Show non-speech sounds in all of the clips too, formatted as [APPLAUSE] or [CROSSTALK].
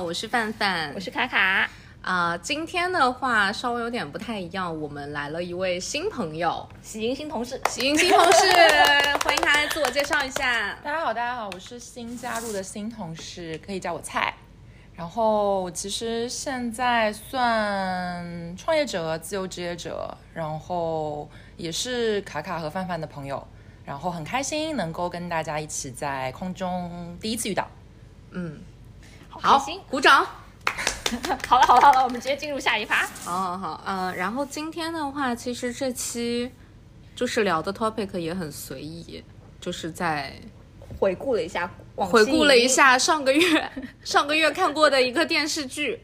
我是范范，我是卡卡。啊、今天的话稍微有点不太一样，我们来了一位新朋友，喜迎新同事，喜迎新同事，[LAUGHS] 欢迎他来自我介绍一下。大家好，大家好，我是新加入的新同事，可以叫我菜。然后其实现在算创业者、自由职业者，然后也是卡卡和范范的朋友，然后很开心能够跟大家一起在空中第一次遇到。嗯，好鼓掌。[LAUGHS] 好了好了好了，我们直接进入下一趴。好好好，呃，然后今天的话，其实这期就是聊的 topic 也很随意，就是在回顾了一下，往回顾了一下上个月上个月看过的一个电视剧，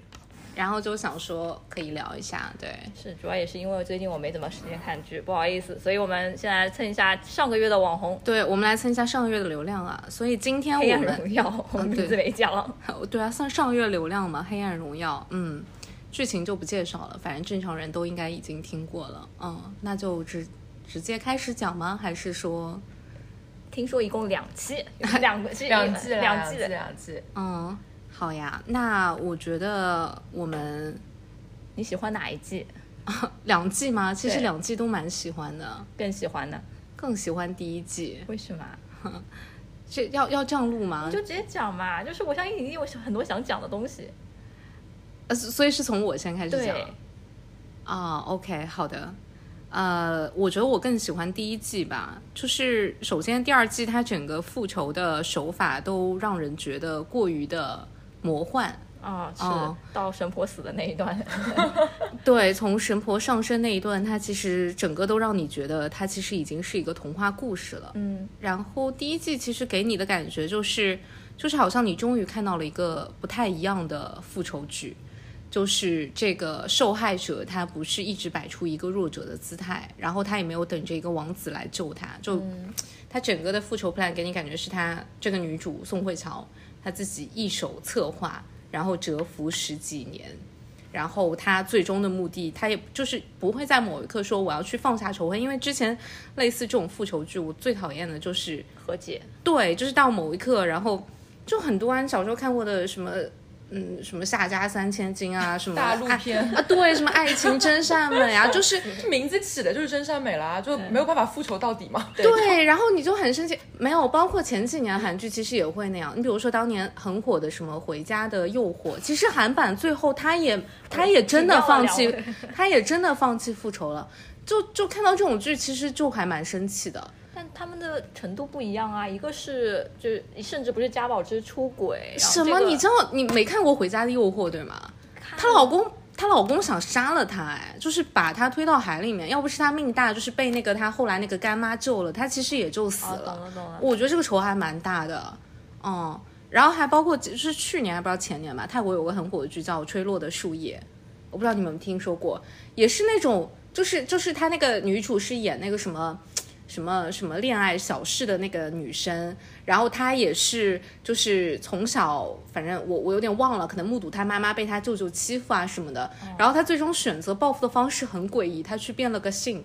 然后就想说可以聊一下，对，是主要也是因为最近我没怎么时间看剧，不好意思，所以我们现在蹭一下上个月的网红对，我们来蹭一下上个月的流量啊，所以今天《我们荣耀》，我们名字没讲。哦对啊，算上个月流量嘛，《黑暗荣耀》，嗯，剧情就不介绍了，反正正常人都应该已经听过了，嗯，那就直直接开始讲吗？还是说，听说一共两期，两个两季，两季。两季。嗯，好呀，那我觉得我们你喜欢哪一季？[LAUGHS] 两季吗？其实两季都蛮喜欢的，更喜欢的？更喜欢第一季。为什么？[LAUGHS] 这要要这样录吗你？就直接讲嘛，就是我相信你有很多想讲的东西。呃，所以是从我先开始讲对。啊、o k 好的。呃，我觉得我更喜欢第一季吧，就是首先第二季它整个复仇的手法都让人觉得过于的魔幻。啊，是哦到神婆死的那一段。[LAUGHS] 对，从神婆上身那一段，它其实整个都让你觉得它其实已经是一个童话故事了。嗯，然后第一季其实给你的感觉就是，就是好像你终于看到了一个不太一样的复仇剧，就是这个受害者他不是一直摆出一个弱者的姿态，然后他也没有等着一个王子来救他，就、他整个的复仇 plan 给你感觉是他这个女主宋慧乔她自己一手策划，然后蛰伏十几年。然后他最终的目的，他也就是不会在某一刻说我要去放下仇恨，因为之前类似这种复仇剧，我最讨厌的就是和解。对，就是到某一刻，然后就很多啊，你小时候看过的什么，嗯，什么夏家三千金啊，什么大陆片啊，对，什么爱情真善美啊，[LAUGHS] 就是名字起的就是真善美啦，就没有办法复仇到底嘛。对，然后你就很生气。没有，包括前几年韩剧其实也会那样。你比如说当年很火的什么《回家的诱惑》，其实韩版最后他也 [LAUGHS] 他也真的放弃他也真的放弃复仇了。就就看到这种剧，其实就还蛮生气的。但他们的程度不一样啊，一个是就是甚至不是家宝，只是出轨。什么？这个你知道你没看过《回家的诱惑》对吗？她老公，她老公想杀了她，哎，就是把她推到海里面。要不是她命大，就是被那个她后来那个干妈救了，她其实也就死哦，了。懂了懂了。我觉得这个仇还蛮大的，嗯。然后还包括就是去年还不知道前年吧，泰国有个很火的剧叫《吹落的树叶》，我不知道你们听说过，也是那种就是就是她那个女主是演那个什么。什么什么恋爱小事的那个女生，然后她也是就是从小，反正我我有点忘了，可能目睹她妈妈被她舅舅欺负啊什么的，然后她最终选择报复的方式很诡异，她去变了个性，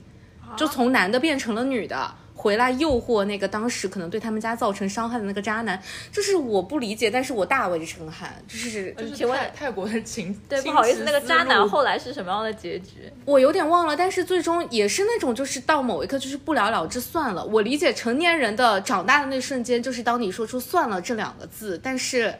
就从男的变成了女的，回来诱惑那个当时可能对他们家造成伤害的那个渣男，就是我不理解，但是我大为震撼，就是就是请问泰泰国的情，[LAUGHS] 对，不好意思，那个渣男后来是什么样的结局？我有点忘了，但是最终也是那种，就是到某一刻就是不了了之算了。我理解成年人的长大的那瞬间，就是当你说出“算了”这两个字，但是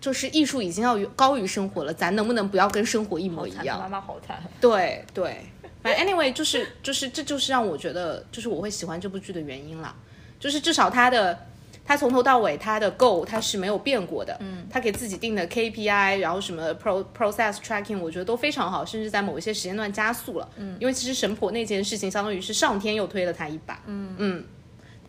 就是艺术已经要高于生活了，咱能不能不要跟生活一模，一样？妈妈好惨。对对，反正 anyway 就是就是这就是让我觉得就是我会喜欢这部剧的原因啦，就是至少他的他从头到尾他的 goal 他是没有变过的，嗯，他给自己定的 KPI，然后什么 pro process tracking 我觉得都非常好，甚至在某一些时间段加速了，嗯，因为其实神婆那件事情相当于是上天又推了他一把，嗯。嗯，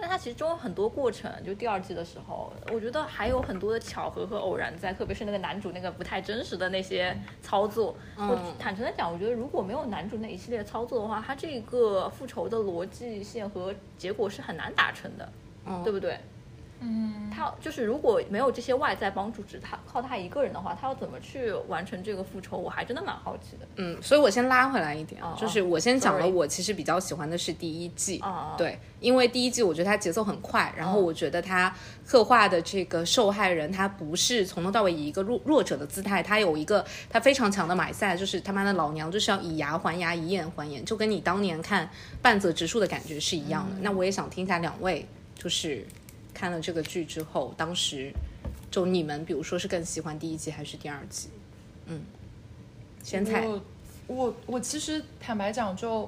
但它其实中有很多过程，就第二季的时候，我觉得还有很多的巧合和偶然在，特别是那个男主那个不太真实的那些操作。我坦诚的讲，我觉得如果没有男主那一系列操作的话，他这个复仇的逻辑线和结果是很难达成的，对不对？嗯，他就是如果没有这些外在帮助，只他靠他一个人的话，他要怎么去完成这个复仇？我还真的蛮好奇的。嗯，所以我先拉回来一点啊，哦就是我先讲了，我其实比较喜欢的是第一季，哦对，因为第一季我觉得它节奏很快，然后我觉得它刻画的这个受害人，他不是从头到尾以一个弱弱者的姿态，他有一个他非常强的买赛，就是他妈的老娘就是要以牙还牙，以眼还眼，就跟你当年看半泽直树的感觉是一样的。那我也想听一下两位，就是看了这个剧之后，当时就你们，比如说是更喜欢第一季还是第二季？嗯，先猜。我我我其实坦白讲就，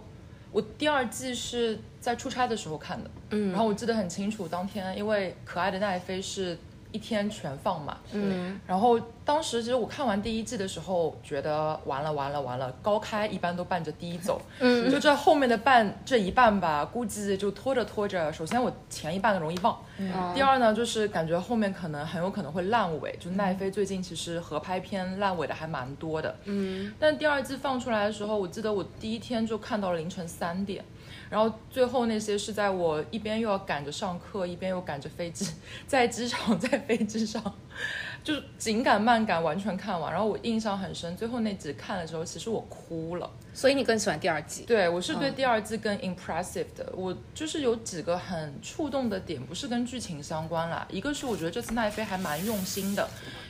我第二季是在出差的时候看的，嗯，然后我记得很清楚，当天因为可爱的奈飞是一天全放嘛，嗯，然后当时其实我看完第一季的时候，觉得完了完了完了，高开一般都伴着低走，嗯，就这后面的半这一半吧，估计就拖着拖着，首先我前一半容易忘，第二呢就是感觉后面可能很有可能会烂尾，就奈飞最近其实合拍片烂尾的还蛮多的，嗯，但第二季放出来的时候，我记得我第一天就看到了凌晨三点。然后最后那些是在我一边又要赶着上课，一边又赶着飞机，[LAUGHS] 在机场 [LAUGHS] 在飞机上，就是紧赶慢赶完全看完。然后我印象很深，最后那集看的时候，其实我哭了。所以你更喜欢第二季？对我是对第二季更 impressive 的，我就是有几个很触动的点，不是跟剧情相关啦。一个是我觉得这次奈飞还蛮用心的，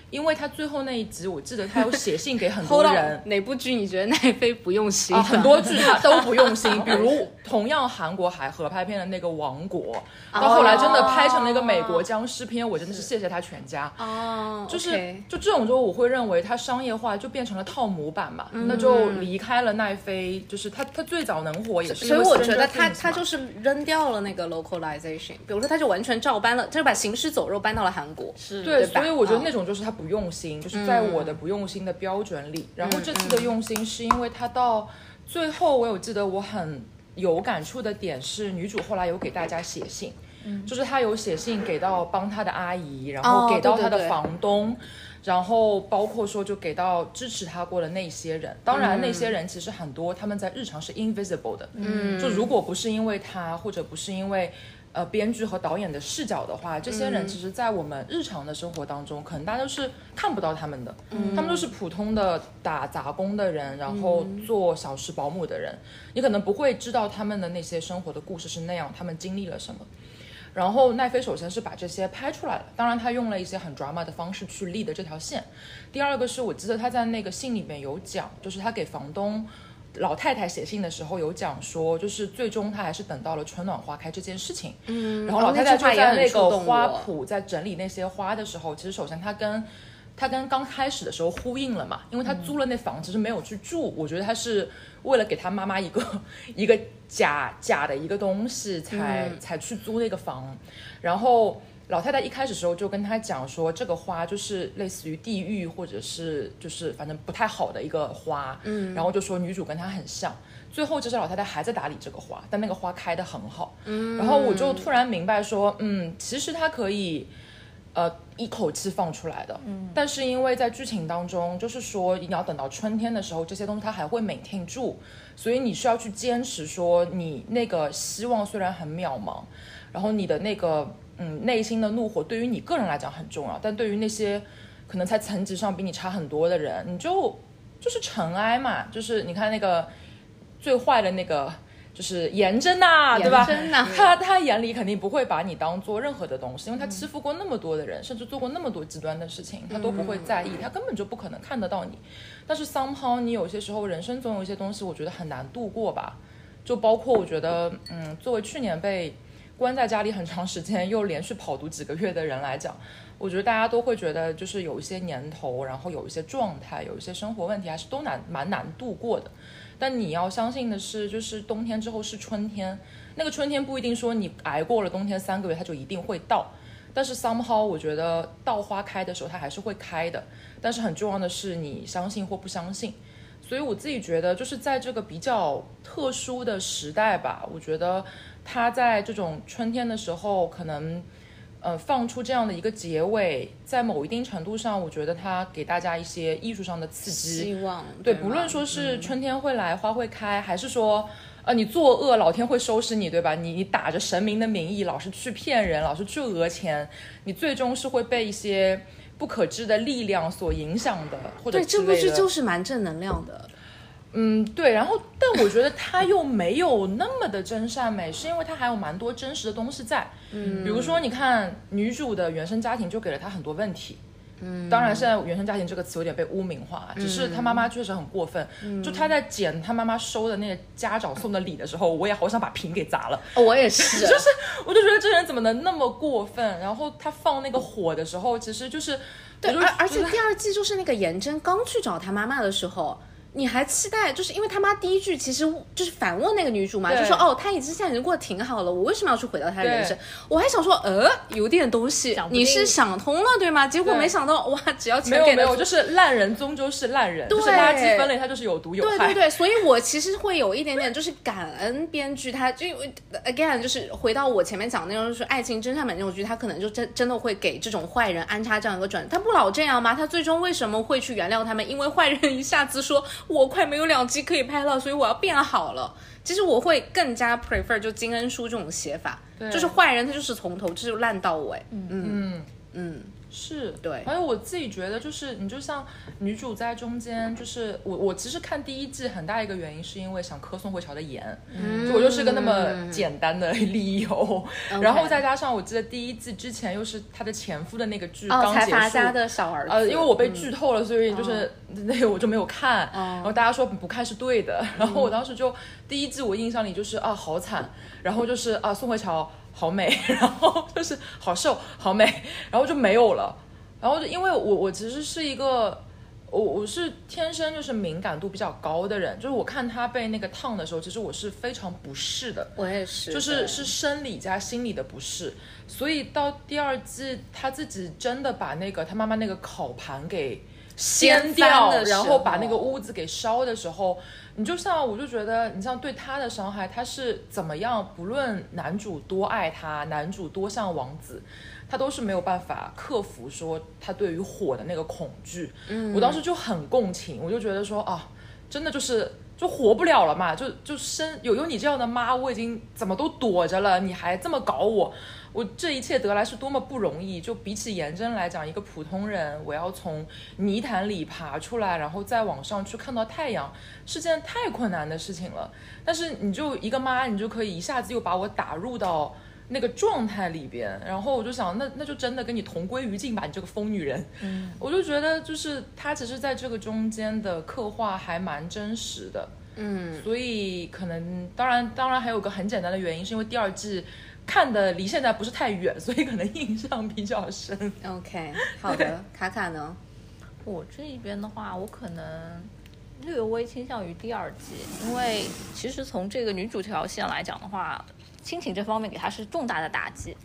因为他最后那一集，我记得他有写信给很多 [LAUGHS] 人。哪部剧你觉得奈飞不用心？啊，很多剧他都不用心，比如 [LAUGHS] 同样韩国还合拍片的那个《王国》，到后来真的拍成了一个美国僵尸片，我真的是谢谢他全家。哦，就是就这种，就我会认为他商业化就变成了套模板嘛，嗯那就离开了奈飞，就是他他最早能火也是因为所以我觉得他他就是扔掉了那个 localization，比如说他就完全照搬了，他就把行尸走肉搬到了韩国。是对，对所以我觉得嗯那种就是他不用心，就是在我的不用心的标准里。然后这次的用心是因为他到最后，我有记得我很有感触的点是，女主后来有给大家写信，就是她有写信给到帮她的阿姨，然后哦给到她的对。对对房东。然后包括说，就给到支持她过的那些人，当然那些人其实很多，他们在日常是 invisible 的，嗯，就如果不是因为他，或者不是因为呃编剧和导演的视角的话，这些人其实，在我们日常的生活当中，可能大家都是看不到他们的，他们都是普通的打杂工的人，然后做小时保姆的人，你可能不会知道他们的那些生活的故事是那样，他们经历了什么。然后奈飞首先是把这些拍出来了，当然他用了一些很 drama 的方式去立的这条线。第二个是我记得他在那个信里面有讲，就是他给房东老太太写信的时候有讲说，就是最终她还是等到了春暖花开这件事情。嗯，然后老太太就在那个花圃在整理那些花的时候，其实首先她跟她跟刚开始的时候呼应了嘛，因为她租了那房其实没有去住，我觉得她是为了给她妈妈一个 [LAUGHS] 一个假假的一个东西才、才去租那个房，然后。老太太一开始时候就跟他讲说，这个花就是类似于地狱，或者是就是反正不太好的一个花，嗯，然后就说女主跟她很像。最后这只老太太还在打理这个花，但那个花开得很好，嗯，然后我就突然明白说，嗯，其实它可以，呃，一口气放出来的，嗯，但是因为在剧情当中，就是说你要等到春天的时候，这些东西它还会 maintain 住，所以你需要去坚持说，你那个希望虽然很渺茫，然后你的那个。嗯，内心的怒火对于你个人来讲很重要，但对于那些可能在层级上比你差很多的人，你就就是尘埃嘛，就是你看那个最坏的那个就是颜真呐、对吧？他他眼里肯定不会把你当做任何的东西，因为他欺负过那么多的人，甚至做过那么多极端的事情，他都不会在意，他根本就不可能看得到你。但是 somehow 你有些时候人生总有一些东西，我觉得很难度过吧，就包括我觉得，嗯，作为去年被。关在家里很长时间，又连续跑读几个月的人来讲，[LAUGHS] 我觉得大家都会觉得就是有一些年头，然后有一些状态，有一些生活问题，还是都难蛮难度过的。但你要相信的是，就是冬天之后是春天，那个春天不一定说你挨过了冬天三个月，它就一定会到。但是 somehow 我觉得到花开的时候，它还是会开的。但是很重要的是，你相信或不相信。所以我自己觉得，就是在这个比较特殊的时代吧，我觉得他在这种春天的时候，可能呃放出这样的一个结尾，在某一定程度上，我觉得他给大家一些艺术上的刺激。希望对，吗不论说是春天会来，花会开，还是说。呃，你作恶，老天会收拾你，对吧？你你打着神明的名义，老是去骗人，老是去讹钱，你最终是会被一些不可知的力量所影响的，或者对，这部剧就是蛮正能量的。嗯，对，然后但我觉得他又没有那么的真善美，是因为他还有蛮多真实的东西在。嗯，比如说你看女主的原生家庭就给了她很多问题。嗯，当然现在原生家庭这个词有点被污名化，只是她妈妈确实很过分。嗯就她在捡她妈妈收的那个家长送的礼的时候，我也好想把瓶给砸了。哦，我也是，[LAUGHS] 就是我就觉得这人怎么能那么过分？然后他放那个火的时候，其实就是对，而而且第二季就是那个颜真刚去找他妈妈的时候。你还期待，就是因为他妈第一句其实就是反问那个女主嘛，就说哦，他已经现在已经过得挺好了，我为什么要去毁掉他的人生？我还想说，呃，有点东西你是想通了对吗？结果没想到，哇，只要没钱给的有没有，就是烂人终究是烂人，就是对垃圾分类，它就是有毒有害。对对对，所以我其实会有一点点就是感恩编剧，他就 again 就是回到我前面讲的那种，就是爱情真善美那种剧，他可能就真真的会给这种坏人安插这样一个转，他不老这样吗？他最终为什么会去原谅他们？因为坏人一下子说我快没有两集可以拍了，所以我要变好了。其实我会更加 prefer 就金恩淑这种写法，就是坏人他就是从头就是烂到尾，嗯。嗯，嗯，是。对。还有我自己觉得，就是你就像女主在中间，就是我我其实看第一季很大一个原因是因为想磕宋慧乔的颜，嗯。就我就是个那么简单的理由，然后再加上我记得第一季之前又是她的前夫的那个剧哦，刚结束，小儿子，呃，因为我被嗯。剧透了，所以就是 [LAUGHS] 那个我就没有看。然后大家说不看是对的，然后我当时就第一季我印象里就是啊好惨，然后就是啊宋慧乔好美，[LAUGHS] 然后就是好瘦好美，[LAUGHS] 然后就没有了。然后就因为我我其实是一个。我我是天生就是敏感度比较高的人，就是我看他被那个烫的时候，其实我是非常不适的。我也是，就是是生理加心理的不适，所以到第二季他自己真的把那个他妈妈那个烤盘给掀掀掉然后把那个屋子给烧的时候，你就像我就觉得你像对他的伤害，他是怎么样，不论男主多爱他，男主多像王子。他都是没有办法克服说他对于火的那个恐惧，嗯，我当时就很共情，我就觉得说啊，真的就是就活不了了嘛，就就生有有你这样的妈，我已经怎么都躲着了，你还这么搞我，我这一切得来是多么不容易。就比起颜真来讲，一个普通人，我要从泥潭里爬出来，然后再往上去看到太阳，是件太困难的事情了。但是你就一个妈，你就可以一下子又把我打入到。那个状态里边，然后我就想，那那就真的跟你同归于尽吧，你这个疯女人。嗯，[LAUGHS] 我就觉得就是她其实在这个中间的刻画还蛮真实的。嗯，所以可能当然当然还有个很简单的原因，是因为第二季看的离现在不是太远，所以可能印象比较深。OK，[LAUGHS] 好的，卡卡呢？我这一边的话，我可能略微倾向于第二季，因为其实从这个女主这条线来讲的话，亲情这方面给她是重大的打击。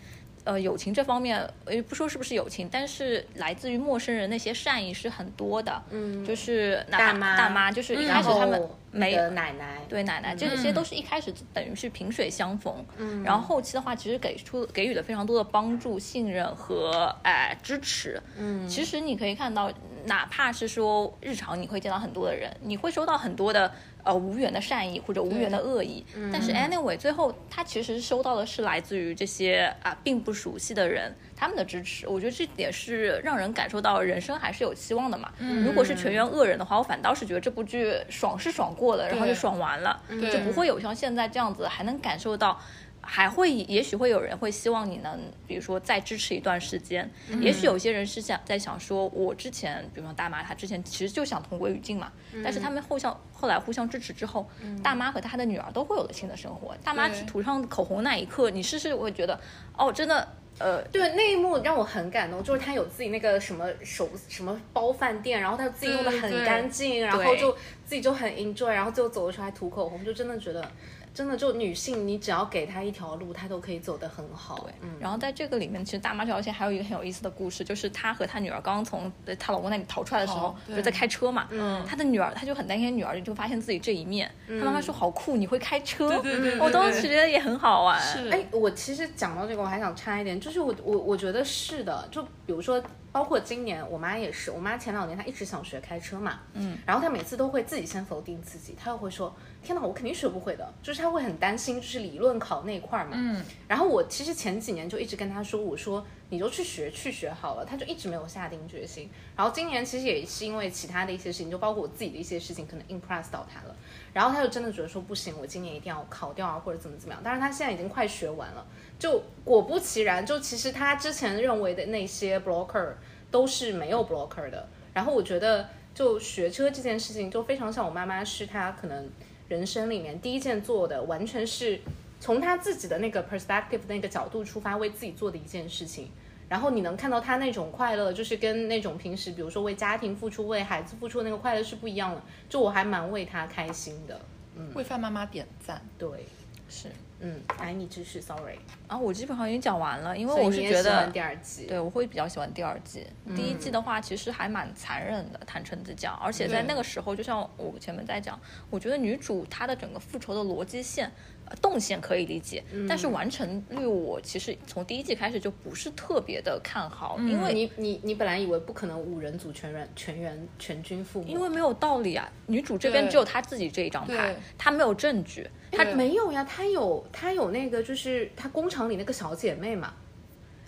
呃，友情这方面，呃，不说是不是友情，但是来自于陌生人那些善意是很多的。嗯，就是哪怕大妈大妈，就是一开始他们后没有奶奶，对奶奶，这些都是一开始等于是萍水相逢，嗯，然后后期的话，其实给出给予了非常多的帮助、信任和哎支持，嗯，其实你可以看到，哪怕是说日常你会见到很多的人，你会收到很多的呃无缘的善意或者无缘的恶意，但是 anyway 最后他其实收到的是来自于这些啊、并不熟悉的人他们的支持，我觉得这点是让人感受到人生还是有希望的嘛。如果是全员恶人的话，我反倒是觉得这部剧爽是爽过了，然后就爽完了，就不会有像现在这样子还能感受到。还会，也许会有人会希望你能，比如说再支持一段时间。也许有些人是想在想说，我之前，比如说大妈，她之前其实就想同归于尽嘛。但是他们后相后来互相支持之后，大妈和她的女儿都会有了新的生活。大妈涂上口红那一刻，你试试会觉得，哦，真的，呃，对那一幕让我很感动，就是他有自己那个什么手什么包饭店，然后他自己弄得很干净，然后就自己就很 enjoy，然后最后走出来涂口红，就真的觉得，真的就女性，你只要给她一条路，她都可以走得很好。嗯，然后在这个里面，其实大妈这条线还有一个很有意思的故事，就是她和她女儿刚刚从呃她老公那里逃出来的时候就在开车嘛。嗯，她的女儿，她就很担心女儿就发现自己这一面。她妈妈说：“好酷，你会开车。”对对对对我当时觉得也很好玩。是哎，我其实讲到这个，我还想插一点，就是我我我觉得是的，就比如说，包括今年我妈也是，我妈前两年她一直想学开车嘛，嗯，然后她每次都会自己先否定自己，她又会说天哪，我肯定学不会的，就是她会很担心，就是理论考那块儿嘛。嗯，然后我其实前几年就一直跟她说，我说你就去学去学好了，她就一直没有下定决心。然后今年其实也是因为其他的一些事情，就包括我自己的一些事情，可能 impress 到她了。然后他就真的觉得说不行，我今年一定要考掉啊，或者怎么怎么样。但是他现在已经快学完了，就果不其然，就其实他之前认为的那些 blocker 都是没有 blocker 的。然后我觉得，就学车这件事情，就非常像我妈妈，是她可能人生里面第一件做的，完全是从她自己的那个 perspective 那个角度出发，为自己做的一件事情。然后你能看到他那种快乐，就是跟那种平时，比如说为家庭付出、为孩子付出的那个快乐是不一样的。就我还蛮为他开心的。嗯为范妈妈点赞。对，是。嗯，爱你继续，sorry。然后我基本上已经讲完了，因为我是觉得第二季。对，我会比较喜欢第二季。第一季的话，其实还蛮残忍的，坦诚的讲。而且在那个时候，就像我前面在讲，我觉得女主她的整个复仇的逻辑线、呃动线可以理解，但是完成率我其实从第一季开始就不是特别的看好，因为你你你本来以为不可能五人组全员全员全军覆没，因为没有道理啊。女主这边只有她自己这一张牌，她没有证据，她没有呀，她有她有那个就是她工厂里那个小姐妹嘛，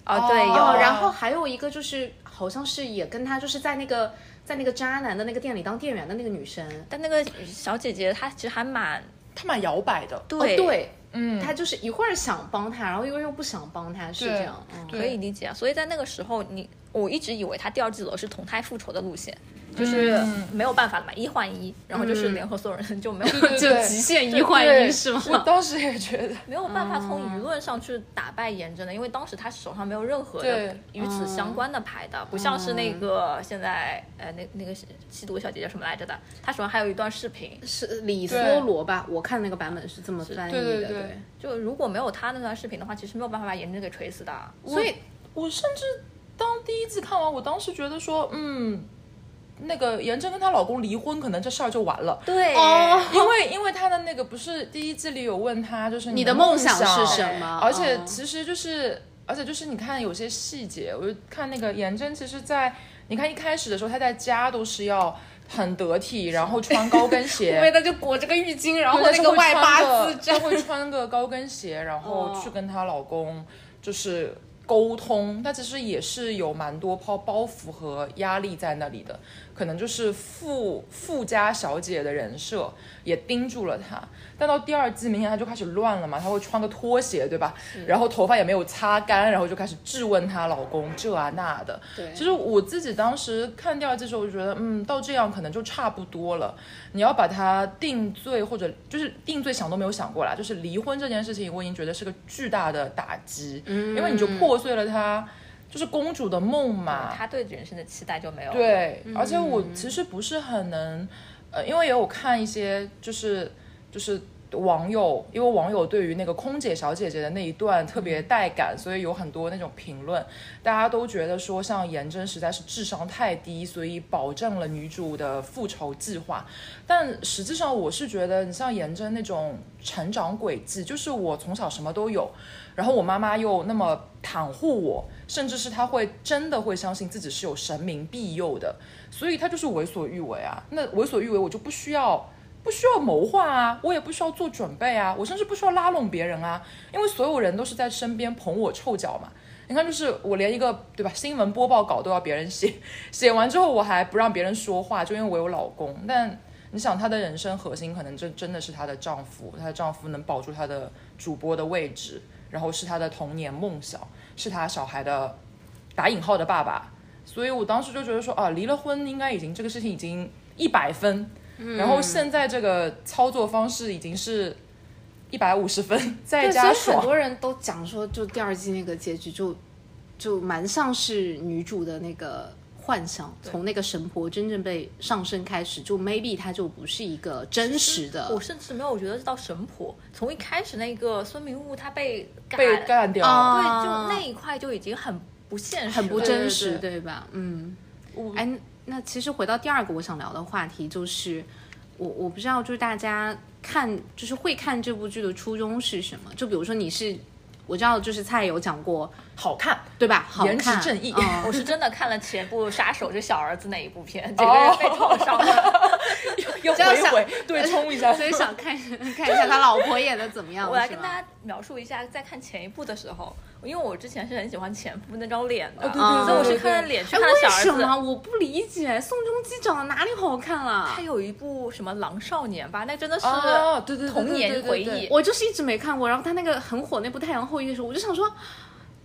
啊，对，有。哦，然后还有一个就是好像是也跟她就是在那个在那个渣男的那个店里当店员的那个女生，但那个小姐姐她其实还蛮她蛮摇摆的。对、哦对，嗯，他就是一会儿想帮他，然后一会儿又不想帮他，是这样，嗯，可以理解啊。所以在那个时候，你我一直以为他第二季走的是同胎复仇的路线，就是嗯没有办法了嘛，一换一，然后就是联合所有人 [LAUGHS] 就没有对就极限一换一是吗？我当时也觉得，没有办法从舆论上去打败严真的，因为当时他手上没有任何的与此相关的牌的，不像是那个现在呃那那个吸毒小姐姐什么来着的，他手上还有一段视频，是李对梭罗吧？我看那个版本是这么翻译的，对对对就如果没有他那段视频的话，其实没有办法把严真给锤死的。所以我甚至当第一季看完，我当时觉得说，嗯，那个颜真跟她老公离婚，可能这事儿就完了。对哦因为因为她的那个不是第一季里有问她，就是你的的梦想想是什么？而且嗯其实就是，而且就是你看有些细节，我就看那个颜真，其实在你看一开始的时候，她在家都是要很得体，然后穿高跟鞋，[LAUGHS] 因为他就裹着个浴巾，然后那个外八字她站，会穿个高跟鞋，然后哦去跟她老公就是沟通。但其实也是有蛮多包包袱和压力在那里的，可能就是富富家小姐的人设也盯住了她。但到第二季，明显她就开始乱了嘛，她会穿个拖鞋，对吧？然后头发也没有擦干，然后就开始质问她老公这啊那的。对其实我自己当时看第二季的时候，我就觉得，嗯，到这样可能就差不多了。你要把她定罪，或者就是定罪，想都没有想过啦。就是离婚这件事情，我已经觉得是个巨大的打击，因为你就破碎了他就是公主的梦嘛。她对人生的期待就没有了。对，而且我其实不是很能，呃，因为也有看一些就是就是网友，因为网友对于那个空姐小姐姐的那一段特别带感，所以有很多那种评论，大家都觉得说像颜真实在是智商太低，所以保证了女主的复仇计划。但实际上我是觉得，你像颜真那种成长轨迹，就是我从小什么都有，然后我妈妈又那么袒护我，甚至是她会真的会相信自己是有神明庇佑的，所以她就是为所欲为啊。那为所欲为，我就不需要。不需要谋划啊，我也不需要做准备啊，我甚至不需要拉拢别人啊，因为所有人都是在身边捧我臭脚嘛。你看，就是我连一个对吧新闻播报稿都要别人写，[LAUGHS] 写完之后我还不让别人说话，就因为我有老公。但你想，她的人生核心可能真真的是她的丈夫，她的丈夫能保住她的主播的位置，然后是她的童年梦想，是她小孩的打引号的爸爸。所以我当时就觉得说啊，离了婚应该已经这个事情已经一百分，然后现在这个操作方式已经是一百五十分，再对，加所以很。多人都讲说，就第二季那个结局就就蛮像是女主的那个幻想，从那个神婆真正被上身开始，就 maybe 它就不是一个真实的。我。甚至没有觉得是到神婆，从一开始那个孙明悟他被赶被干掉，啊对，就那一块就已经很不现实，很不真实，对对吧？嗯。我，哎，那其实回到第二个我想聊的话题，就是我我不知道，就是大家看就是会看这部剧的初衷是什么？就比如说你是，我知道就是蔡有讲过，好看，对吧？好颜值正义嗯我是真的看了前部《杀手》这小儿子那一部片，[LAUGHS] 整个人被创伤了。又这样想回回对冲一下，所以想看看一下他老婆演的怎么样。我来跟大家描述一下，在看前一部的时候，因为我之前是很喜欢前夫那张脸的，哦对对所以我是对对看了脸去哎，看小儿为什么。我不理解宋仲基长得哪里好看了他？有一部什么《狼少年》吧，那真的是哦对对对对童年回对对忆。我就是一直没看过，然后他那个很火那部《太阳后裔》的时候，我就想说，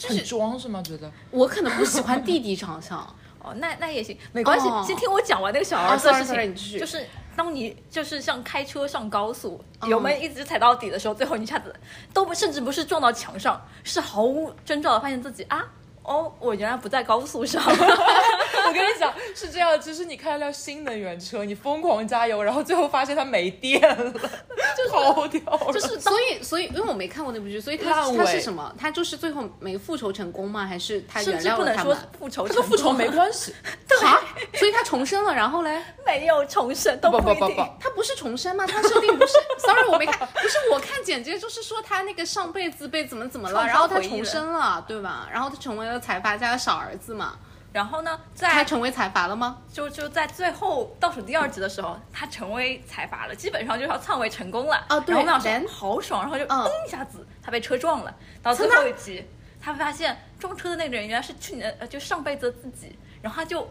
很装是吗？觉得我可能不喜欢弟弟长相。哦，那那也行，没关系。哦先听我讲完那个小儿子的事情。就是当你就是像开车上高速，嗯油门一直踩到底的时候，最后你一下子都不甚至不是撞到墙上，是毫无征兆的发现自己啊。哦，我原来不在高速上，[LAUGHS] 我跟你讲是这样，就是你开了辆新能源车，你疯狂加油，然后最后发现它没电了，[LAUGHS] 就跑掉了。就是所以，所以，因为我没看过那部剧，所以他烂尾他是什么？他就是最后没复仇成功吗？还是他甚原至不能说谅了他们？复仇，这跟复仇没关系，[LAUGHS] 啊，所以他重生了，然后嘞，没有重生都不不一定。不不，他不是重生吗？他设定不是，sorry，我没看，不是我看简介就是说他那个上辈子被怎么怎么了，然后他重生了，对吧？然后他成为了财阀家的小儿子嘛，然后呢，在他成为财阀了吗？就就在最后倒数第二集的时候，他成为财阀了，基本上就是要篡位成功了。哦对然后我们俩说好爽，然后就嗯嘣一下子，他被车撞了。到最后一集，他发现撞车的那个人原来是去年呃就上辈子的自己，然后他就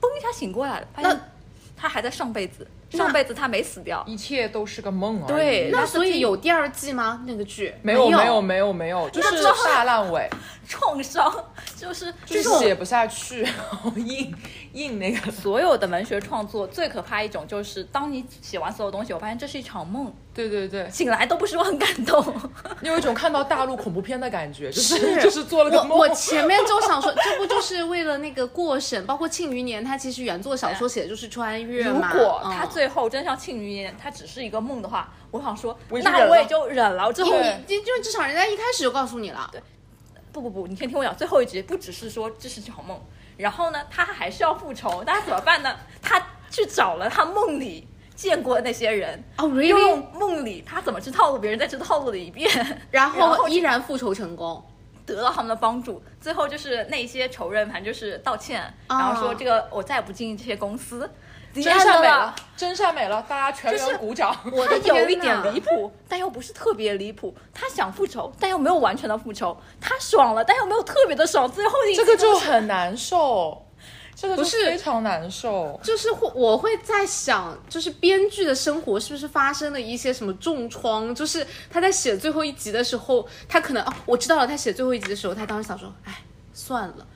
嘣一下醒过来了，发现他还在上辈子，上辈子他没死掉。一切都是个梦啊。对那所以有第二季吗？那个剧没有有没有没有没有，就是大烂尾，[LAUGHS] 创伤就是就是写不下去，然 [LAUGHS] 后硬硬那个。所有的文学创作最可怕一种就是，当你写完所有东西，我发现这是一场梦，对对对，醒来都不是我很感动。[LAUGHS] 你有一种看到大陆恐怖片的感觉，就是是就是做了个梦。我我前面就想说，这不就是为了那个过审？包括《庆余年》，他其实原作小说写的就是穿越如嘛。果嗯他最后真像《庆余年》，它只是一个梦的话，我想说，那我也就忍了。之后因对为你因为至少人家一开始就告诉你了，对不不不，你先听我讲，最后一集不只是说这是场梦，然后呢，他还是要复仇，那他怎么办呢？他去找了他梦里见过的那些人，哦又？用梦里他怎么去套路别人，再去套路了一遍，然然后后依然复仇成功。得到他们的帮助。最后就是那些仇人，反正就是道歉，哦然后说这个我再也不进这些公司。真真善美了，真善美了，大家全就是员鼓掌。我的他 [LAUGHS] 有一点离谱，但又不是特别离谱。他想复仇，但又没有完全的复仇。他爽了，但又没有特别的爽。最后一集这个就就是很难受，这个就不是非常难受。就是会，我会在想，就是编剧的生活是不是发生了一些什么重创？就是他在写最后一集的时候，他可能哦，我知道了，他写最后一集的时候，他当时想说，哎，算了，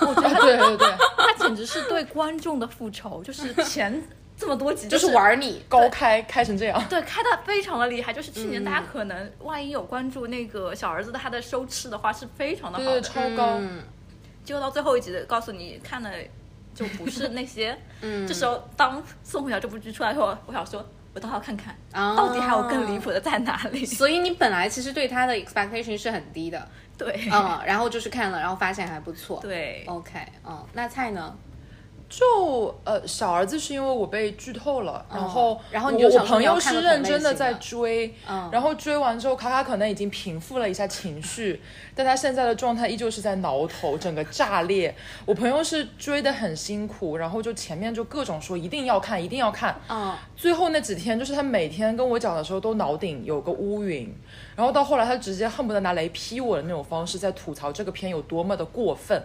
我觉得 [LAUGHS] 对对对，他简直是对观众的复仇，就是前这么多集就是是玩你。高开开成这样，对，开的非常的厉害。就是去年嗯大家可能万一有关注那个小儿子的他的收视的话，是非常的好的。对对，超高。嗯结果到最后一集的，告诉你看的就不是那些。[LAUGHS] 嗯这时候当《宋慧乔》这部剧出来后，我想说，我倒要看看，啊到底还有更离谱的在哪里？所以你本来其实对他的 expectation 是很低的，对，嗯，然后就是看了，然后发现还不错。对，，OK，嗯，那菜呢？就呃，小儿子是因为我被剧透了，然后哦然后你我朋友是认真的在？追，嗯。然后追完之后，卡卡可能已经平复了一下情绪，[LAUGHS] 但他现在的状态依旧是在挠头，整个炸裂。我朋友是追的很辛苦，然后就前面就各种说一定要看，一定要看，嗯，最后那几天，就是他每天跟我讲的时候都脑顶有个乌云，然后到后来他直接恨不得拿雷劈我的那种方式在吐槽这个片有多么的过分。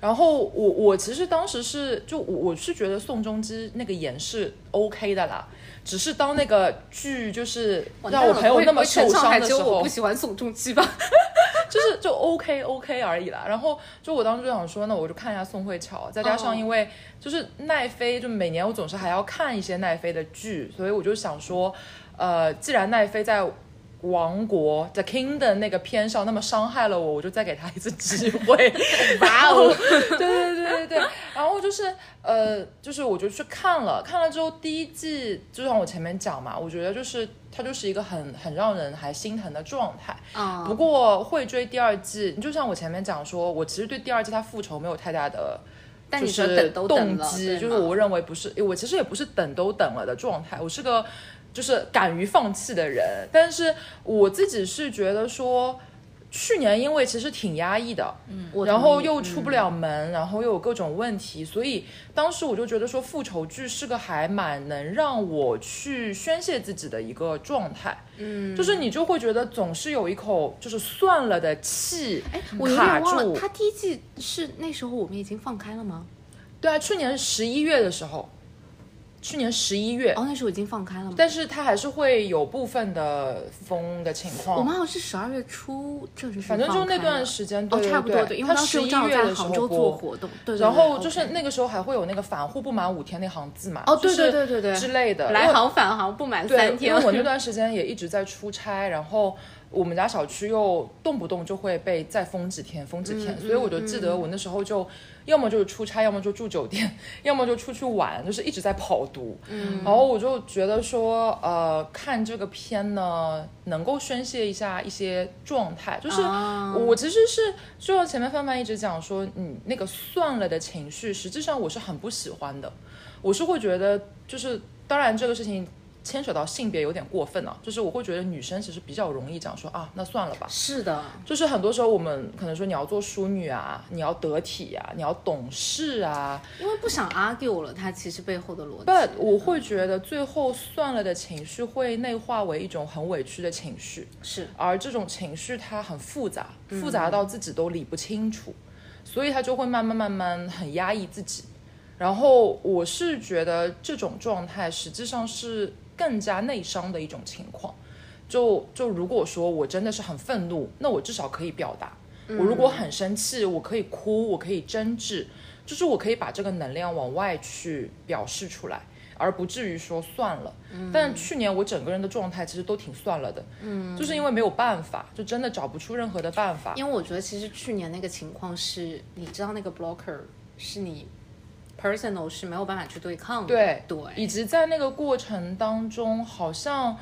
然后我我其实当时是就我我是觉得宋仲基那个演是 OK 的啦，只是当那个剧就是让我朋友那么受伤的时候我不，喜欢宋仲基吧？[LAUGHS] 就是就 OK OK 而已啦。然后就我当时就想说，那我就看一下宋慧乔，再加上哦因为就是奈飞，就每年我总是还要看一些奈飞的剧，所以我就想说，呃，既然奈飞在。王国 The Kingdom 那个片上那么伤害了我，我就再给他一次机会。[LAUGHS] 哇哦，对对对对对，然后就是呃，就是我就去看了，看了之后第一季，就像我前面讲嘛，我觉得就是它就是一个很很让人还心疼的状态。嗯，不过会追第二季，你就像我前面讲说，我其实对第二季他复仇没有太大的。但你说就是等都等了动机，就是我认为不是，我其实也不是等都等了的状态，我是个就是敢于放弃的人。但是我自己是觉得说，去年因为其实挺压抑的，嗯，我然后又出不了门，然后又有各种问题，所以当时我就觉得说复仇剧是个还蛮能让我去宣泄自己的一个状态，嗯，就是你就会觉得总是有一口就是算了的气，哎，我有卡点忘了，住。他第一季是那时候我们已经放开了吗？对啊，去年十一月的时候，去年十一月，哦，那时候已经放开了吗？但是它还是会有部分的封的情况。我们好像是十二月初正式反正就那段时间，对哦，对差不多对，因为十一当时正好月的时候在杭州做。活动，对对对然后就是那个时候还会有那个返沪不满五天那行字嘛，哦，对对对对对，之类的。来因为航返航不满，三天，因为我那 [LAUGHS] 段时间也一直在出差，然后我们家小区又动不动就会被再封几天，封几天，嗯所以我就记得我那时候就要么就是出差，要么就住酒店，要么就出去玩，就是一直在跑读。嗯，然后我就觉得说，呃，看这个片呢，能够宣泄一下一些状态，就是啊我其实是就像前面范范一直讲说，你那个算了的情绪，实际上我是很不喜欢的，我是会觉得就是，当然这个事情。牵扯到性别有点过分了、就是我会觉得女生其实比较容易讲说啊，那算了吧。是的，就是很多时候我们可能说你要做淑女啊，你要得体啊，你要懂事啊，因为不想 argue 了，他其实背后的逻辑。but 我会觉得最后算了的情绪会内化为一种很委屈的情绪，是而这种情绪它很复杂，复杂到自己都理不清楚，所以他就会慢慢慢慢很压抑自己。然后我是觉得这种状态实际上是更加内伤的一种情况。就就如果说我真的是很愤怒，那我至少可以表达。我如果很生气，我可以哭，我可以争执，就是我可以把这个能量往外去表示出来，而不至于说算了。但去年我整个人的状态其实都挺算了的，嗯，就是因为没有办法，就真的找不出任何的办法。因为我觉得其实去年那个情况是，你知道那个 blocker 是你 personal 是没有办法去对抗的，对对，以及在那个过程当中，好像，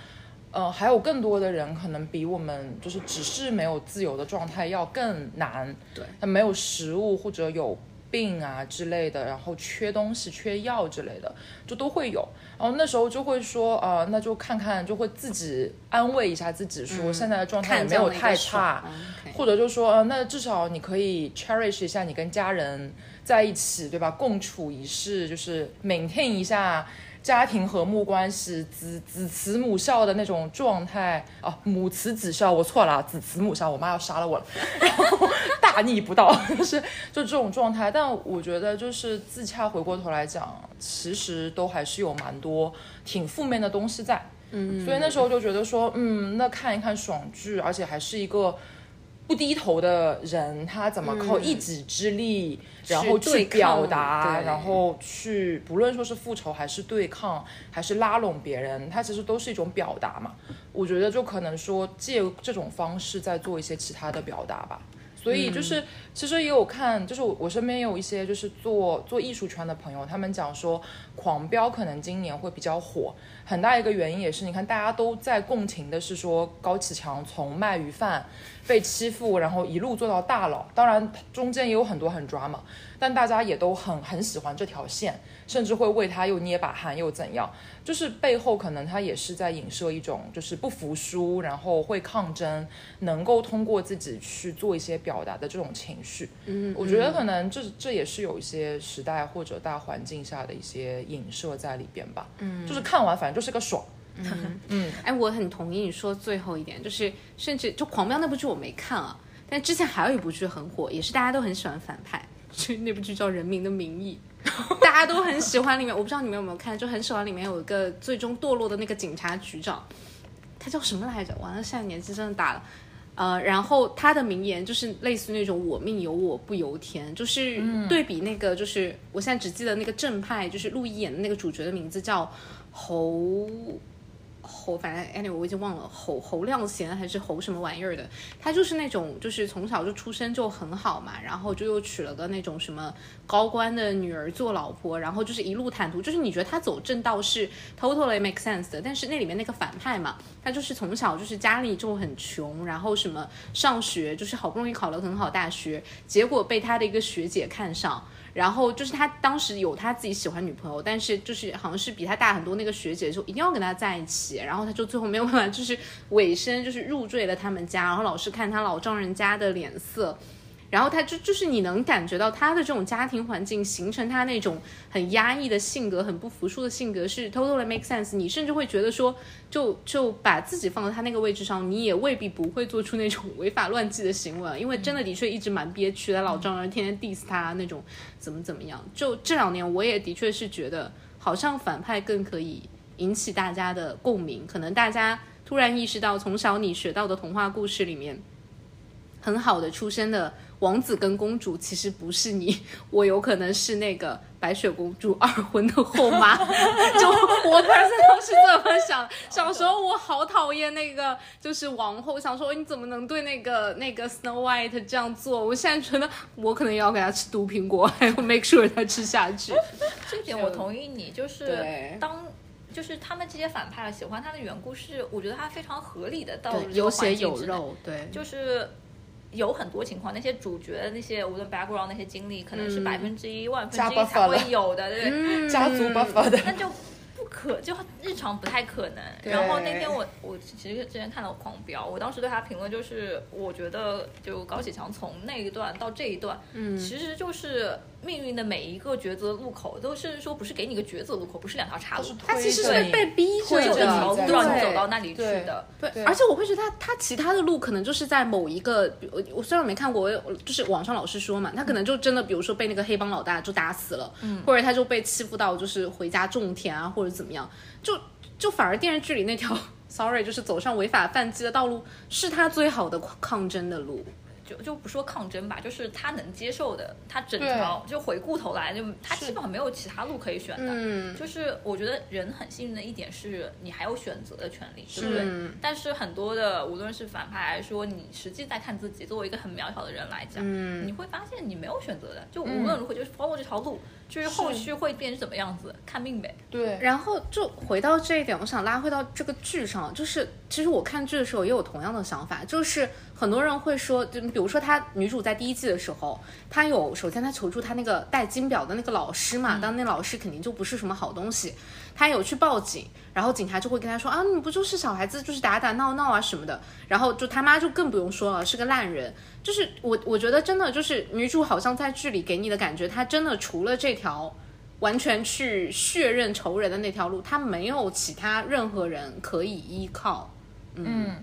呃，还有更多的人可能比我们就是只是没有自由的状态要更难。对，他没有食物或者有病啊之类的，然后缺东西、缺药之类的，就都会有。然后那时候就会说，呃，那就看看，就会自己安慰一下自己，说现在的状态也没有太差。或者就说，呃，那至少你可以 cherish 一下你跟家人在一起，对吧？共处一室，就是 maintain 一下家庭和睦关系，子子慈母孝的那种状态啊，母慈子孝，我错了啊，子慈母孝，我妈要杀了我了，然后大逆不道，就是就这种状态。但我觉得就是自洽回过头来讲，其实都还是有蛮多挺负面的东西在。嗯，所以那时候就觉得说，嗯，那看一看爽剧，而且还是一个不低头的人，他怎么靠一己之力，然后去表达，对然后去不论说是复仇还是对抗，还是拉拢别人，他其实都是一种表达嘛。我觉得就可能说借这种方式再做一些其他的表达吧。所以就是，其实也有看，就是我我身边也有一些就是做做艺术圈的朋友，他们讲说，狂飙可能今年会比较火，很大一个原因也是，你看大家都在共情的是说高启强从卖鱼贩被欺负，然后一路做到大佬，当然中间也有很多很抓嘛，但大家也都很很喜欢这条线，甚至会为他又捏把汗又怎样，就是背后可能他也是在影射一种就是不服输，然后会抗争，能够通过自己去做一些表达的这种情绪。嗯，我觉得可能这这也是有一些时代或者大环境下的一些影射在里边吧。嗯，就是看完反正就是个爽。嗯嗯哎，我很同意你说最后一点，就是甚至就《狂飙》那部剧我没看啊，但之前还有一部剧很火，也是大家都很喜欢反派，就那部剧叫《人民的名义》，大家都很喜欢里面。我不知道你们有没有看，就很喜欢里面有一个最终堕落的那个警察局长，他叫什么来着？完了，现在年纪真的大了。呃，然后他的名言就是类似那种“我命由我不由天”，就是对比那个，就是我现在只记得那个正派，就是陆毅演的那个主角的名字叫侯侯，反正 anyway 我已经忘了侯侯亮贤还是侯什么玩意儿的，他就是那种就是从小就出身就很好嘛，然后就又娶了个那种什么高官的女儿做老婆，然后就是一路坦途，就是你觉得他走正道是 totally make sense 的，但是那里面那个反派嘛，他就是从小就是家里就很穷，然后什么上学就是好不容易考了很好大学，结果被他的一个学姐看上。然后就是他当时有他自己喜欢女朋友，但是就是好像是比他大很多那个学姐就一定要跟他在一起，然后他就最后没有办法，就是尾声就是入赘了他们家，然后老是看他老丈人家的脸色。然后他就就是你能感觉到他的这种家庭环境形成他那种很压抑的性格，很不服输的性格是 totally make sense。你甚至会觉得说，就就把自己放在他那个位置上，你也未必不会做出那种违法乱纪的行为，因为真的的确一直蛮憋屈的。老丈人天天 diss 他那种怎么怎么样，就这两年我也的确是觉得，好像反派更可以引起大家的共鸣，可能大家突然意识到，从小你学到的童话故事里面，很好的出身的。王子跟公主其实不是你，[LAUGHS] 我有可能是那个白雪公主二婚的后妈。[LAUGHS] 就我 personal 是这么想，小时候我好讨厌那个就是王后，想说你怎么能对那个那个 Snow White 这样做？我现在觉得我可能也要给他吃毒苹果，[LAUGHS] 还要 make sure 他吃下去。这点我同意你，就是当就是他们这些反派喜欢他的缘故是，我觉得他非常合理的到有血有肉，对，就是。有很多情况，那些主角那些无论 background 那些经历，可能是百分之一万分之一才会有的，对不对？家族 buff 的，那就不。可就日常不太可能。然后那天我我其实之前看到《狂飙》，我当时对他评论就是，我觉得就高启强从那一段到这一段，嗯，其实就是命运的每一个抉择路口，都甚至说不是给你个抉择路口，不是两条岔路，他其实是被逼着一条路让你走到那里去的。对，而且我会觉得他他其他的路可能就是在某一个，我我虽然没看过，我就是网上老是说嘛，他可能就真的比如说被那个黑帮老大就打死了，嗯，或者他就被欺负到就是回家种田啊，或者怎么样。就就反而电视剧里那条，[LAUGHS] sorry，就是走上违法犯纪的道路，是他最好的抗争的路。就就不说抗争吧，就是他能接受的，他整条就回过头来，就他基本上没有其他路可以选的。嗯，就是我觉得人很幸运的一点是，你还有选择的权利，对不对？但是很多的无论是反派还是说你实际在看自己，作为一个很渺小的人来讲，你会发现你没有选择的，就无论如何就是 follow 这条路。就是后续会变成什么样子，看命呗。对，然后就回到这一点，我想拉回到这个剧上，就是其实我看剧的时候也有同样的想法，就是很多人会说，就比如说她女主在第一季的时候，她有首先她求助她那个戴金表的那个老师嘛，当那老师肯定就不是什么好东西。他有去报警，然后警察就会跟他说啊，你不就是小孩子，就是打打闹闹啊什么的。然后就他妈就更不用说了，是个烂人。就是我我觉得真的就是女主好像在剧里给你的感觉，她真的除了这条完全去血刃仇人的那条路，她没有其他任何人可以依靠。嗯，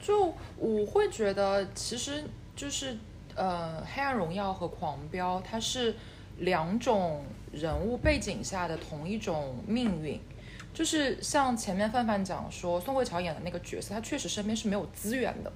就我会觉得其实就是呃，《黑暗荣耀》和《狂飙》，它是两种。人物背景下的同一种命运，就是像前面范范讲说，宋慧乔演的那个角色，他确实身边是没有资源的。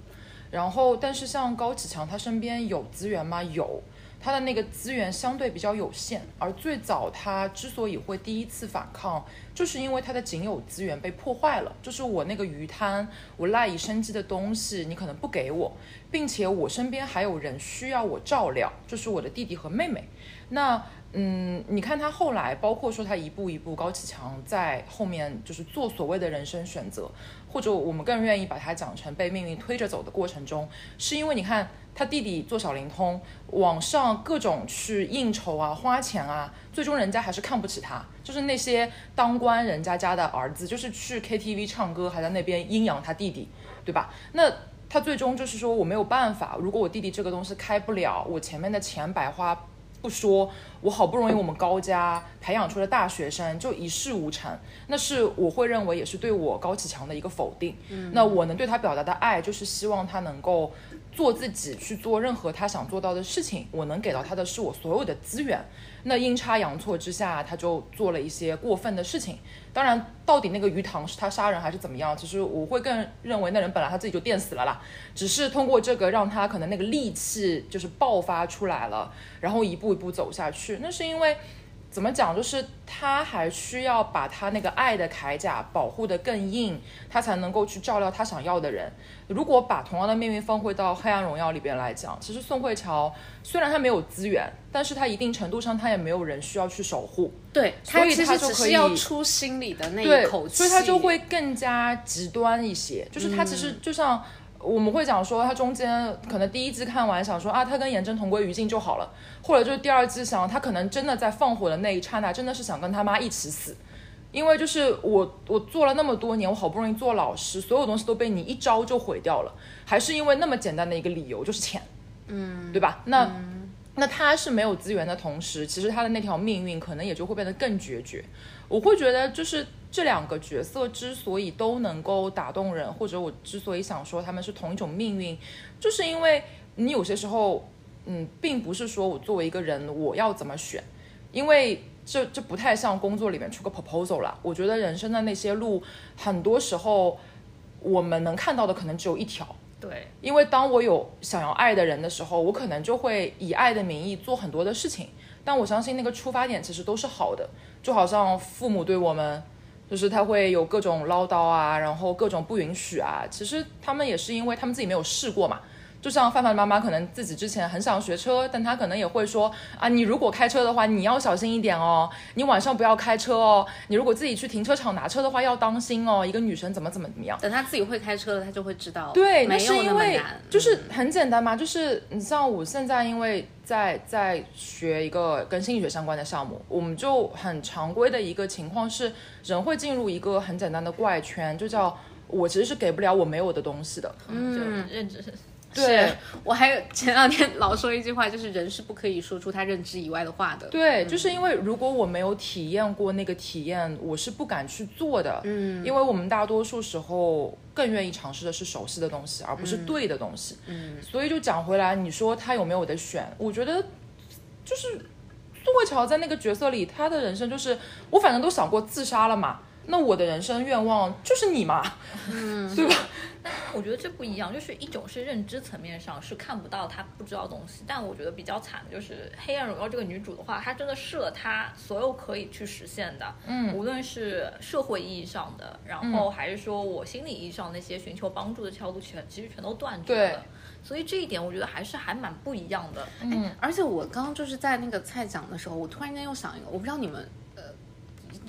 然后，但是像高启强，他身边有资源吗？有，他的那个资源相对比较有限。而最早他之所以会第一次反抗，就是因为他的仅有资源被破坏了，就是我那个鱼摊，我赖以生计的东西，你可能不给我，并且我身边还有人需要我照料，就是我的弟弟和妹妹。那嗯，你看他后来，包括说他一步一步，高启强在后面就是做所谓的人生选择，或者我们更愿意把他讲成被命运推着走的过程中，是因为你看他弟弟做小灵通，网上各种去应酬啊、花钱啊，最终人家还是看不起他，就是那些当官人家家的儿子，就是去 KTV 唱歌，还在那边阴阳他弟弟，对吧？那他最终就是说我没有办法，如果我弟弟这个东西开不了，我前面的钱白花。不说，我好不容易我们高家培养出了大学生，就一事无成，那是我会认为也是对我高启强的一个否定。那我能对他表达的爱，就是希望他能够做自己，去做任何他想做到的事情。我能给到他的是我所有的资源。那阴差阳错之下，他就做了一些过分的事情。当然，到底那个鱼塘是他杀人还是怎么样？其实我会更认为那人本来他自己就电死了啦，只是通过这个让他可能那个戾气就是爆发出来了，然后一步一步走下去。那是因为。怎么讲？就是他还需要把他那个爱的铠甲保护得更硬，他才能够去照料他想要的人。如果把同样的命运放回到《黑暗荣耀》里边来讲，其实宋慧乔虽然他没有资源，但是他一定程度上他也没有人需要去守护。对，所以他就可以要出心里的那一口气，所以他就会更加极端一些。就是他其实就像。我们会讲说，他中间可能第一季看完想说啊，他跟颜真同归于尽就好了，或者就是第二季想他可能真的在放火的那一刹那，真的是想跟他妈一起死，因为就是我我做了那么多年，我好不容易做老师，所有东西都被你一招就毁掉了，还是因为那么简单的一个理由，就是钱，嗯，对吧？那。那他是没有资源的同时，其实他的那条命运可能也就会变得更决绝。我会觉得，就是这两个角色之所以都能够打动人，或者我之所以想说他们是同一种命运，就是因为你有些时候，嗯，并不是说我作为一个人我要怎么选，因为这这不太像工作里面出个 proposal 了。我觉得人生的那些路，很多时候我们能看到的可能只有一条。对，因为当我有想要爱的人的时候，我可能就会以爱的名义做很多的事情。但我相信那个出发点其实都是好的，就好像父母对我们，就是他会有各种唠叨啊，然后各种不允许啊，其实他们也是因为他们自己没有试过嘛。就像范范妈妈可能自己之前很想学车，但她可能也会说啊，你如果开车的话，你要小心一点哦，你晚上不要开车哦，你如果自己去停车场拿车的话要当心哦，一个女生怎么怎么怎么样。等她自己会开车了，她就会知道。对，那是因为就是很简单嘛，就是你像我现在因为在在学一个跟心理学相关的项目，我们就很常规的一个情况是，人会进入一个很简单的怪圈，就叫我其实是给不了我没有的东西的，嗯，认知。对我还有前两天老说一句话，就是人是不可以说出他认知以外的话的。对，就是因为如果我没有体验过那个体验，我是不敢去做的。嗯，因为我们大多数时候更愿意尝试的是熟悉的东西，而不是对的东西。嗯，所以就讲回来，你说他有没有得选？我觉得就是宋慧乔在那个角色里，他的人生就是我反正都想过自杀了嘛。那我的人生愿望就是你嘛，嗯，[LAUGHS] 对吧？但我觉得这不一样，就是一种是认知层面上是看不到他不知道东西，但我觉得比较惨的就是《黑暗荣耀》这个女主的话，她真的试了她所有可以去实现的，嗯，无论是社会意义上的，然后还是说我心理意义上那些寻求帮助的桥路，全其实全都断绝了。所以这一点我觉得还是还蛮不一样的。嗯，而且我刚刚就是在那个菜讲的时候，我突然间又想一个，我不知道你们。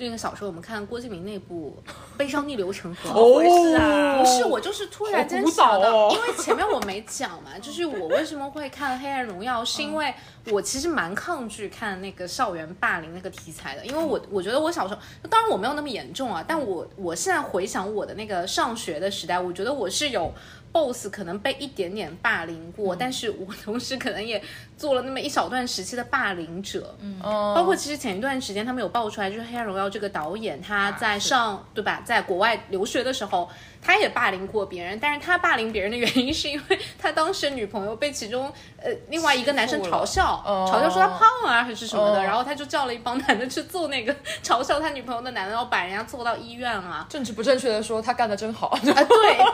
那个小时候我们看郭敬明那部《悲伤逆流成河》，不是啊，不是，我就是突然间想到，因为前面我没讲嘛，就是我为什么会看《黑暗荣耀》，[LAUGHS] 是因为我其实蛮抗拒看那个校园霸凌那个题材的，因为我我觉得我小时候，当然我没有那么严重啊，但我我现在回想我的那个上学的时代，我觉得我是有。boss 可能被一点点霸凌过，但是我同时可能也做了那么一小段时期的霸凌者，嗯，包括其实前一段时间他们有爆出来，就是《黑暗荣耀》这个导演他在上对吧，在国外留学的时候。他也霸凌过别人，但是他霸凌别人的原因是因为他当时女朋友被其中呃另外一个男生嘲笑，嘲笑说他胖啊还是什么的，然后他就叫了一帮男的去揍那个嘲笑他女朋友的男的，然后把人家揍到医院啊。政治不正确的说他干的真好。啊，对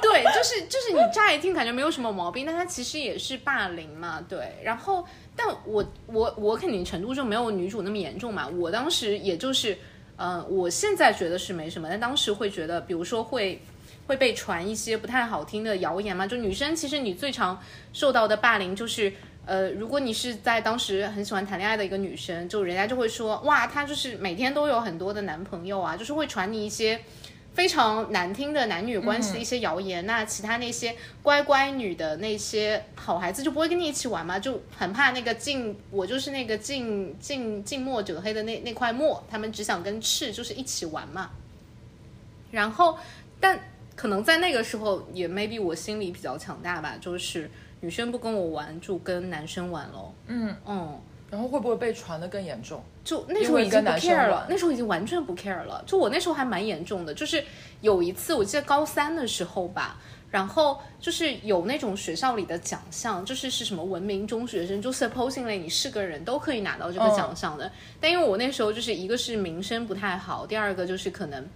对，就是就是你乍一听感觉没有什么毛病，但他其实也是霸凌嘛，对。然后但我我我肯定程度就没有女主那么严重嘛，我当时也就是，呃，我现在觉得是没什么，但当时会觉得，比如说会。会被传一些不太好听的谣言嘛？就女生其实你最常受到的霸凌就是，呃，如果你是在当时很喜欢谈恋爱的一个女生，就人家就会说，哇，她就是每天都有很多的男朋友啊，就是会传你一些非常难听的男女关系的一些谣言。那其他那些乖乖女的那些好孩子就不会跟你一起玩吗？就很怕那个近，我就是那个近近近墨者黑的那那块墨，他们只想跟赤就是一起玩嘛。然后，但。可能在那个时候也 maybe 我心里比较强大吧，就是女生不跟我玩，就跟男生玩喽。嗯嗯，然后会不会被传的更严重？就那时候已经不 care 了，那时候已经完全不 care 了。就我那时候还蛮严重的，就是有一次我记得高三的时候吧，然后就是有那种学校里的奖项，就是是什么文明中学生，就 supposingly 你是个人都可以拿到这个奖项的。但因为我那时候就是一个是名声不太好，第二个就是可能。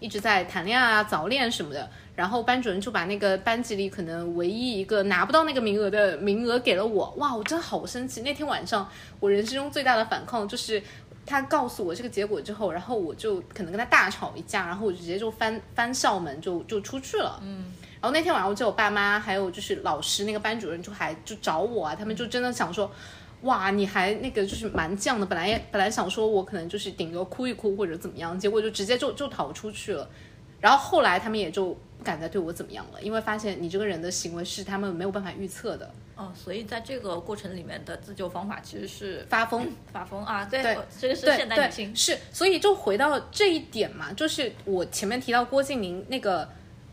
一直在谈恋爱啊、早恋什么的，然后班主任就把那个班级里可能唯一一个拿不到那个名额的名额给了我。哇，我真的好生气！那天晚上我人生中最大的反抗就是他告诉我这个结果之后，然后我就可能跟他大吵一架，然后我就直接就翻翻校门就就出去了。嗯，然后那天晚上我就我爸妈还有就是老师那个班主任就还就找我啊，他们就真的想说。哇，你还那个就是蛮犟的，本来本来想说我可能就是顶多哭一哭或者怎么样，结果就直接就就逃出去了。然后后来他们也就不敢再对我怎么样了，因为发现你这个人的行为是他们没有办法预测的。哦，所以在这个过程里面的自救方法其实是发疯，发疯啊，对，对这个是现代女性，是，所以就回到这一点嘛，就是我前面提到郭敬明那个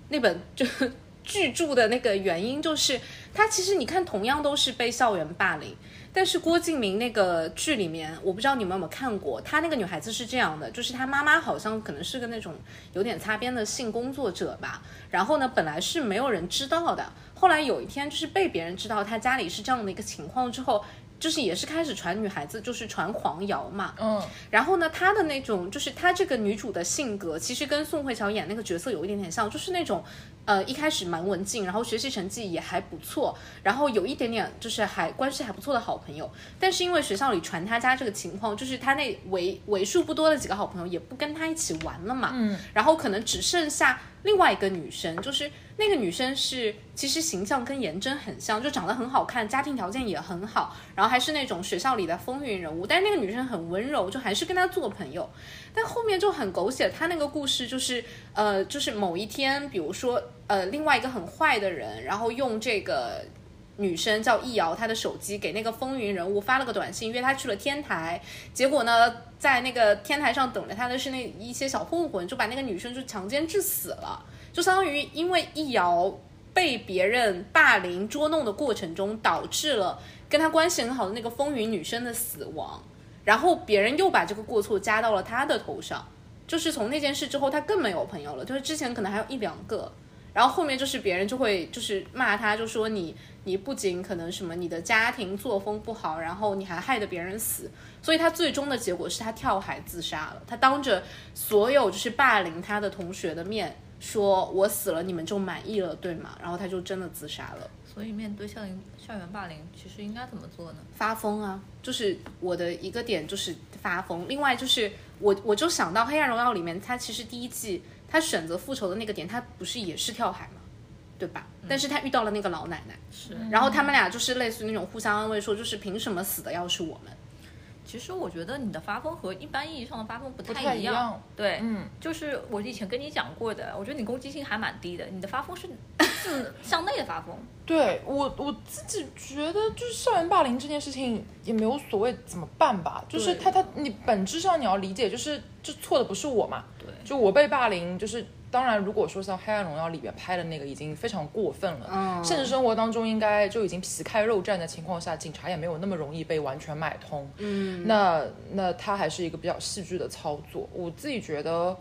那本就 [LAUGHS] 巨著的那个原因，就是他其实你看同样都是被校园霸凌，但是郭敬明那个剧里面，我不知道你们有没有看过，他那个女孩子是这样的，就是她妈妈好像可能是个那种有点擦边的性工作者吧，然后呢，本来是没有人知道的，后来有一天就是被别人知道她家里是这样的一个情况之后。就是也是开始传女孩子，就是传黄谣嘛，嗯，然后呢，她的那种就是她这个女主的性格，其实跟宋慧乔演那个角色有一点点像，就是那种呃一开始蛮文静，然后学习成绩也还不错，然后有一点点就是还关系还不错的好朋友。但是因为学校里传他家这个情况，就是他那为为数不多的几个好朋友也不跟他一起玩了嘛，嗯，然后可能只剩下另外一个女生，就是那个女生是其实形象跟颜真很像，就长得很好看，家庭条件也很好，然后还是那种学校里的风云人物。但是那个女生很温柔，就还是跟她做朋友。但后面就很狗血，她那个故事就是呃，就是某一天，比如说呃，另外一个很坏的人，然后用这个。女生叫易遥，她的手机给那个风云人物发了个短信，约他去了天台。结果呢，在那个天台上等着他的是那一些小混混，就把那个女生就强奸致死了。就相当于因为易遥被别人霸凌捉弄的过程中，导致了跟他关系很好的那个风云女生的死亡。然后别人又把这个过错加到了他的头上。就是从那件事之后，他更没有朋友了。就是之前可能还有一两个，然后后面就是别人就会就是骂他，就说你你不仅可能什么你的家庭作风不好，然后你还害得别人死，所以他最终的结果是他跳海自杀了。他当着所有就是霸凌他的同学的面说：“我死了，你们就满意了，对吗？”然后他就真的自杀了。所以面对校园校园霸凌，其实应该怎么做呢？发疯啊，就是我的一个点就是发疯。另外就是我我就想到《黑暗荣耀》里面，他其实第一季他选择复仇的那个点，他不是也是跳海吗？对吧？但是他遇到了那个老奶奶，是，然后他们俩就是类似于那种互相安慰，说就是凭什么死的要是我们？其实我觉得你的发疯和一般意义上的发疯不不太一样。对，嗯，就是我以前跟你讲过的，我觉得你攻击性还蛮低的，你的发疯是自向内的发疯。[LAUGHS] 对我我自己觉得，就是校园霸凌这件事情也没有所谓怎么办吧，就是他他你本质上你要理解，就是这错的不是我嘛，对。就我被霸凌，就是当然如果说像《黑暗荣耀》里边拍的那个已经非常过分了，嗯。现实生活当中应该就已经皮开肉绽的情况下，警察也没有那么容易被完全买通，嗯，那那他还是一个比较戏剧的操作，我自己觉得。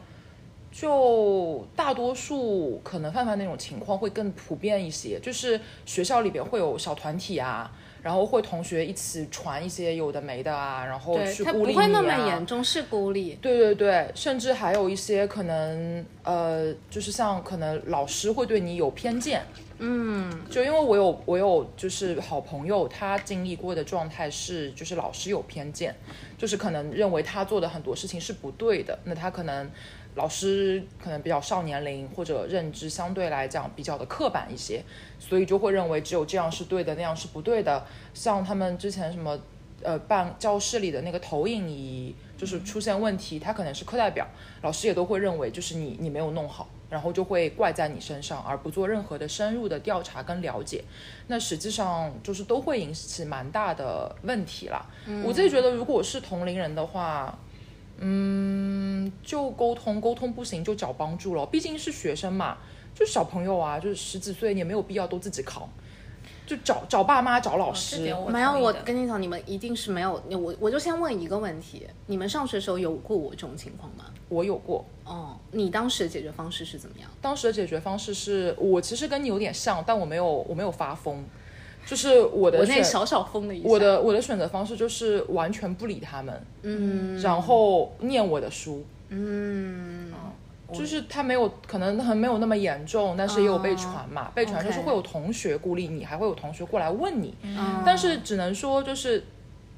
就大多数可能范范那种情况会更普遍一些，就是学校里边会有小团体啊，然后会同学一起传一些有的没的啊，然后他去孤立你不会那么啊严重，是孤立。对对对，甚至还有一些可能，呃，就是像可能老师会对你有偏见，嗯，就因为我有我有就是好朋友，他经历过的状态是，就是老师有偏见，就是可能认为他做的很多事情是不对的，那他可能老师可能比较少年龄或者认知相对来讲比较的刻板一些，所以就会认为只有这样是对的，那样是不对的。像他们之前什么呃办教室里的那个投影仪就是出现问题，他可能是课代表，老师也都会认为就是你你没有弄好，然后就会怪在你身上，而不做任何的深入的调查跟了解。那实际上就是都会引起蛮大的问题啦。我自己觉得，如果是同龄人的话。嗯，就沟通，沟通不行就找帮助了。毕竟是学生嘛，就是小朋友啊，就是十几岁，你也没有必要都自己扛，就找找爸妈，找老师。没有，我跟你讲，你们一定是没有。我我就先问一个问题：你们上学的时候有过我这种情况吗？我有过，哦，你当时的解决方式是怎么样？当时的解决方式是我其实跟你有点像，但我没有我没有发疯，就是我的选我那小小疯的一下。我的我的选择方式就是完全不理他们，嗯，然后念我的书，嗯，就是他没有可能很没有那么严重，但是也有被传嘛，被传就是会有同学孤立你，还会有同学过来问你，嗯。但是只能说就是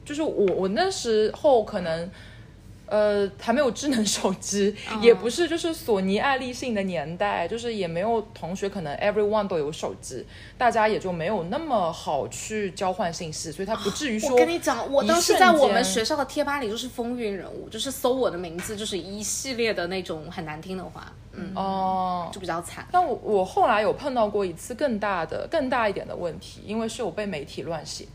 就是我我那时候可能呃，还没有智能手机，也不是就是索尼、爱立信的年代，就是也没有同学可能 everyone 都有手机，大家也就没有那么好去交换信息，所以他不至于说。我跟你讲，我当时在我们学校的贴吧里就是风云人物，就是搜我的名字就是一系列的那种很难听的话，嗯哦，就比较惨。但我我后来有碰到过一次更大的、更大一点的问题，因为是有被媒体乱写。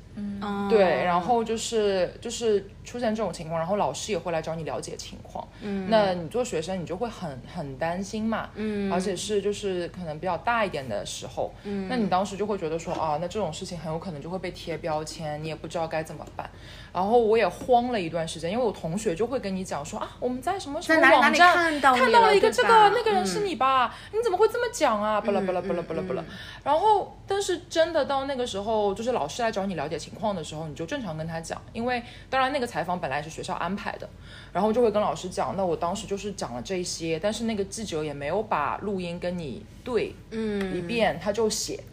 嗯，对，然后就是就是出现这种情况，然后老师也会来找你了解情况。嗯，那你做学生，你就会很很担心嘛。嗯，而且是就是可能比较大一点的时候。嗯，那你当时就会觉得说啊，那这种事情很有可能就会被贴标签，你也不知道该怎么办。然后我也慌了一段时间，因为我同学就会跟你讲说啊，我们在什么什么网站看到看到了一个这个，那个人是你吧？你怎么会这么讲啊？巴拉巴拉巴拉巴拉巴拉。然后，但是真的到那个时候，就是老师来找你了解情况的时候，你就正常跟他讲，因为当然那个采访本来是学校安排的，然后就会跟老师讲，那我当时就是讲了这些，但是那个记者也没有把录音跟你对嗯一遍，他就写。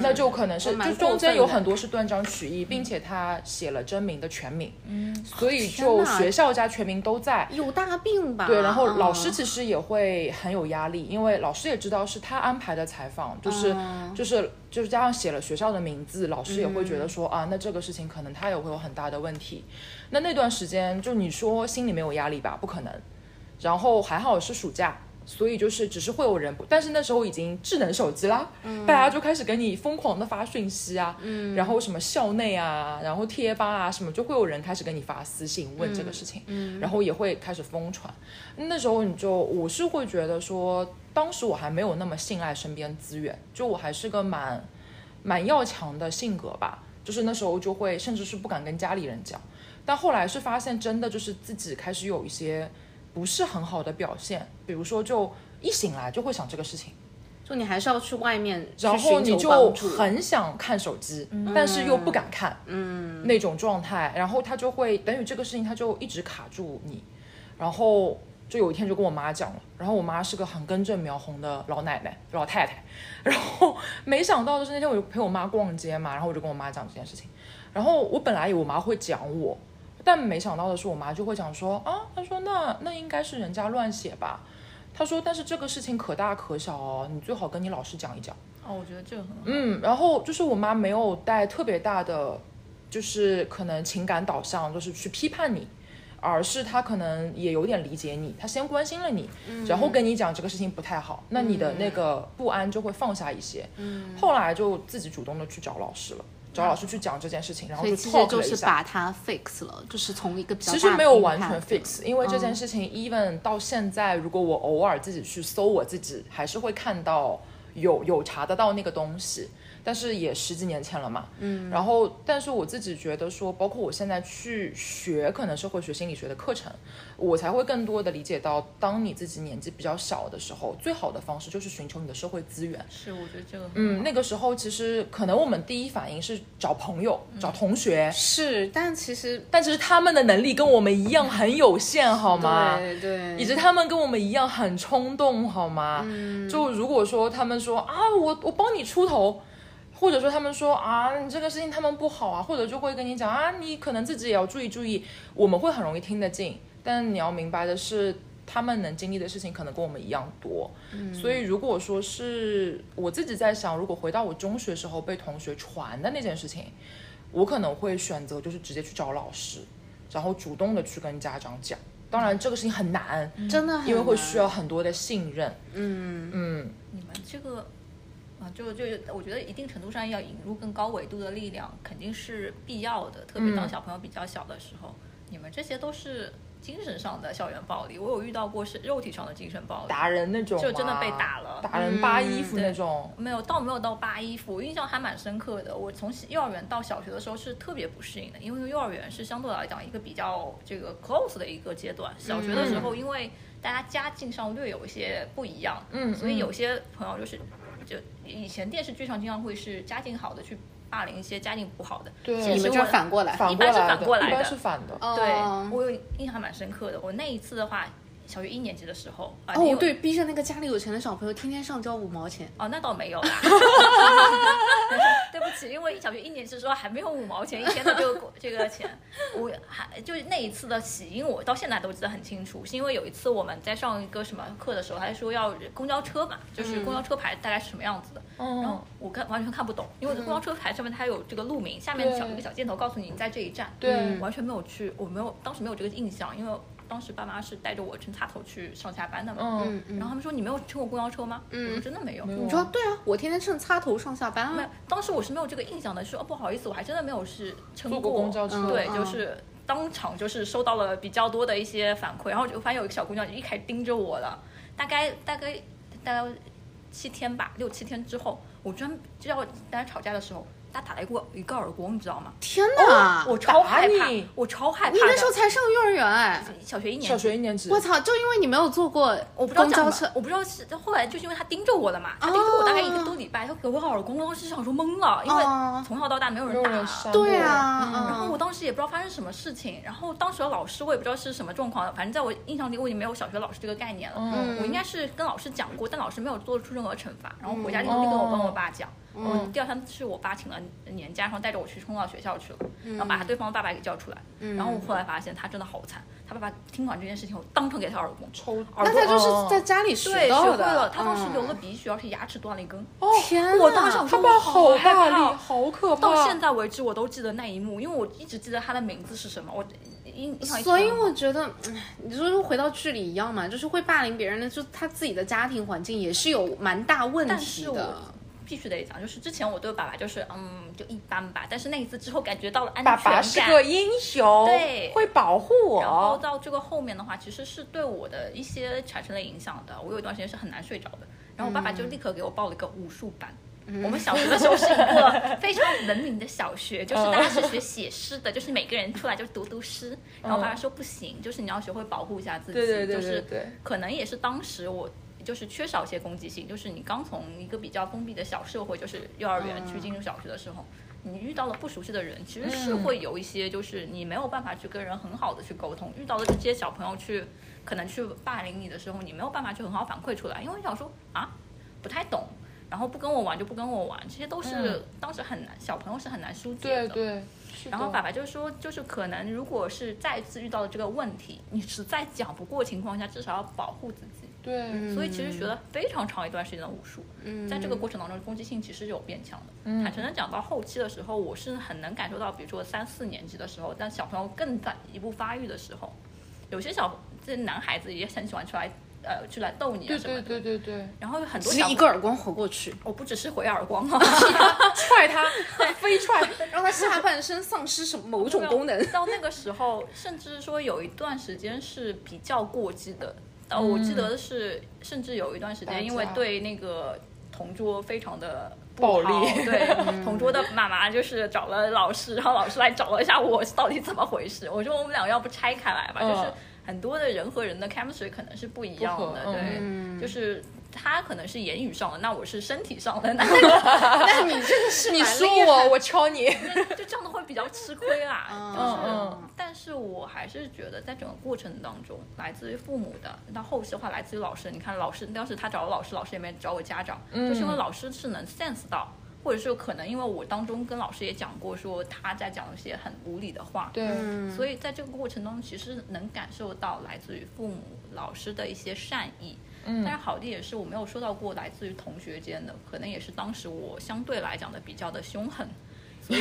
那就可能是，就中间有很多是断章取义，并且他写了真名的全名，嗯，所以就学校加全名都在。有大病吧？对，然后老师嗯其实也会很有压力，因为老师也知道是他安排的采访，就是、嗯就是就是加上写了学校的名字，老师也会觉得说、啊，那这个事情可能他也会有很大的问题。那那段时间，就你说心里没有压力吧？不可能。然后还好是暑假，所以就是只是会有人不，但是那时候已经智能手机啦，大家就开始给你疯狂的发讯息啊，然后什么校内啊，然后贴吧啊什么，就会有人开始给你发私信问这个事情，然后也会开始疯传。那时候你就我是会觉得说，当时我还没有那么信赖身边资源，就我还是个蛮蛮要强的性格吧，就是那时候就会甚至是不敢跟家里人讲，但后来是发现真的就是自己开始有一些不是很好的表现，比如说就一醒来就会想这个事情，就你还是要去外面去然后你就很想看手机，但是又不敢看，嗯，那种状态，然后他就会等于这个事情他就一直卡住你，然后就有一天就跟我妈讲了，然后我妈是个很根正苗红的老奶奶老太太，然后没想到的是那天我就陪我妈逛街嘛，然后我就跟我妈讲这件事情，然后我本来以为我妈会讲我，但没想到的是我妈就会讲说啊，她说那那应该是人家乱写吧。她说：“但是这个事情可大可小哦，你最好跟你老师讲一讲。”哦，我觉得这个很好。嗯，然后就是我妈没有带特别大的，就是可能情感导向，就是去批判你，而是他可能也有点理解你，他先关心了你，然后跟你讲这个事情不太好，那你的那个不安就会放下一些。嗯，后来就自己主动的去找老师了，找老师去讲这件事情，然后就所以其实 talk 就了一下。是把它 fix 了，就是从一个比较其实没有完全 fix，因为这嗯件事情，even 到现在，如果我偶尔自己去搜我自己，还是会看到有有查得到那个东西，但是也十几年前了嘛。嗯。然后，但是我自己觉得说，包括我现在去学可能社会学心理学的课程，我才会更多的理解到，当你自己年纪比较小的时候，最好的方式就是寻求你的社会资源。是，我觉得这个嗯，那个时候其实可能我们第一反应是找朋友、找同学。是，但其实但其实他们的能力跟我们一样很有限，好吗？对对，以及他们跟我们一样很冲动，好吗？嗯就如果说他们说啊，我我帮你出头，或者说他们说啊，你这个事情他们不好啊，或者就会跟你讲啊，你可能自己也要注意注意，我们会很容易听得进，但你要明白的是。他们能经历的事情可能跟我们一样多，所以如果说是我自己在想，如果回到我中学时候被同学传的那件事情，我可能会选择就是直接去找老师，然后主动的去跟家长讲。当然，这个事情很难，真的很因为会需要很多的信任。嗯嗯，你们这个啊，就就我觉得一定程度上要引入更高维度的力量，肯定是必要的。特别当嗯小朋友比较小的时候，你们这些都是精神上的校园暴力。我有遇到过是肉体上的精神暴力，打人那种，就真的被打了打人扒衣服对那种。没有倒没有到扒衣服，我印象还蛮深刻的。我从幼儿园到小学的时候是特别不适应的，因为幼儿园是相对来讲一个比较这个 close 的一个阶段。小学的时候，因为大家家境上略有一些不一样，嗯所以有些朋友就是就以前电视剧上经常会是家境好的去霸凌一些家境不好的。对你们这其实我儿反过来，反一般是过来的，一般反过来的是反的。哦对我有印象蛮深刻的。我那一次的话，小学一年级的时候啊，哦对，逼着那个家里有钱的小朋友天天上交五毛钱。哦，那倒没有啦。[LAUGHS] 对不起，因为小学一年级的时候还没有五毛钱一天的这个这个钱，[LAUGHS] 我还就是那一次的起因，我到现在都记得很清楚，是因为有一次我们在上一个什么课的时候，他说要公交车嘛，就是公交车牌大概是什么样子的，然后我看完全看不懂，因为公交车牌上面它有这个路名，下面小对。一个小箭头告诉你你在这一站，对。完全没有去，我没有当时没有这个印象，因为当时爸妈是带着我乘插头去上下班的嘛，嗯，然后他们说你没有乘过公交车吗？我说真的没有。你说对啊，我天天乘插头上下班没有啊。，当时我是没有这个印象的，说哦不好意思，我还真的没有是乘过。公交车。对，嗯就是当场就是收到了比较多的一些反馈，然后就发现有一个小姑娘就一开始盯着我了，大概大概大概七天吧，六七天之后，我居然就要大家吵架的时候，她打了一个一个耳光，你知道吗？天哪！我超害怕，我超害怕你。那时候才上幼儿园哎！小学一年级，小学一年级，我操！就因为你没有坐过我不知道公交车讲什么，，我不知道是后来就是因为他盯着我了嘛，他盯着我大概一个多礼拜，他给我耳光，我当时想说懵了，因为哦从小到大没有人打。对啊，嗯然后我当时也不知道发生什么事情，然后当时的老师我也不知道是什么状况，反正在我印象里我已经没有小学老师这个概念了。嗯我应该是跟老师讲过，但老师没有做出任何惩罚，然后回家立刻立刻我跟我爸讲。我第二天是我爸请了年假，然后带着我去冲到学校去了，然后把他对方的爸爸给叫出来。然后我后来发现他真的好惨，他爸爸听管这件事情，我当场给他耳光。抽耳那他就是哦在家里学对，学。会了。他当时嗯流了鼻血，而且牙齿断了一根。哦天哪，我当时，他爸好害大力，怕。好可怕。到现在为止，我都记得那一幕，因为我一直记得他的名字是什么。我印印象一所以我觉得，嗯你说回到剧里一样嘛，就是会霸凌别人的，就他自己的家庭环境也是有蛮大问题的是我。必须得讲，就是之前我对爸爸就是嗯就一般吧，但是那一次之后感觉到了安全感。爸是个英雄，对会保护我然后。到这个后面的话，其实是对我的一些产生了影响的。我有一段时间是很难睡着的，然后我爸爸就立刻给我报了一个武术班。我们小学的时候是一个 [LAUGHS] 非常文明的小学，就是大家是学写诗的，就是每个人出来就读读诗。然后我爸爸说不行，就是你要学会保护一下自己，对对对就是对对可能也是当时我就是缺少一些攻击性，就是你刚从一个比较封闭的小社会，就是幼儿园去进入小学的时候，你遇到了不熟悉的人，其实是会有一些就是你没有办法去跟人很好的去沟通，遇到的这些小朋友去可能去霸凌你的时候，你没有办法去很好反馈出来，因为想说啊不太懂。然后不跟我玩就不跟我玩，这些都是嗯当时很难，小朋友是很难疏解的。对对，然后爸爸就说，就是可能如果是再次遇到了这个问题，你实在讲不过情况下，至少要保护自己。对，所以其实学了非常长一段时间的武术，嗯在这个过程当中，攻击性其实是有变强的。嗯坦诚的讲，到后期的时候，我是很能感受到，比如说三四年级的时候，当小朋友更在一步发育的时候，有些小这男孩子也很喜欢出来呃去来逗你啊什么的。对对对对，然后很多只小是一个耳光回过去，我不只是回耳光啊，[LAUGHS] 踹他，[LAUGHS] [LAUGHS] 飞踹，让他下半身丧失什么某种功能。到那个时候，甚至说有一段时间是比较过激的。呃，我记得是，甚至有一段时间，因为对那个同桌非常的暴力对 [LAUGHS] 同桌的妈妈就是找了老师，然后老师来找了一下我到底怎么回事。我说我们俩要不拆开来吧，嗯就是很多的人和人的 chemistry 可能是不一样的，对，嗯就是。他可能是言语上的，那我是身体上的，[LAUGHS] 那那你这个是你蛮说我，我敲你。就这样的会比较吃亏啦。嗯 [LAUGHS] 就是，嗯但是我还是觉得在整个过程当中，来自于父母的，到后期的话来自于老师。你看老师当时他找了老师，老师也没找我家长，就是因为老师是能 sense 到。或者是可能因为我当中跟老师也讲过，说他在讲一些很无理的话，对，嗯所以在这个过程当中，其实能感受到来自于父母、老师的一些善意。嗯但是好的也是我没有收到过来自于同学间的，可能也是当时我相对来讲的比较的凶狠，所以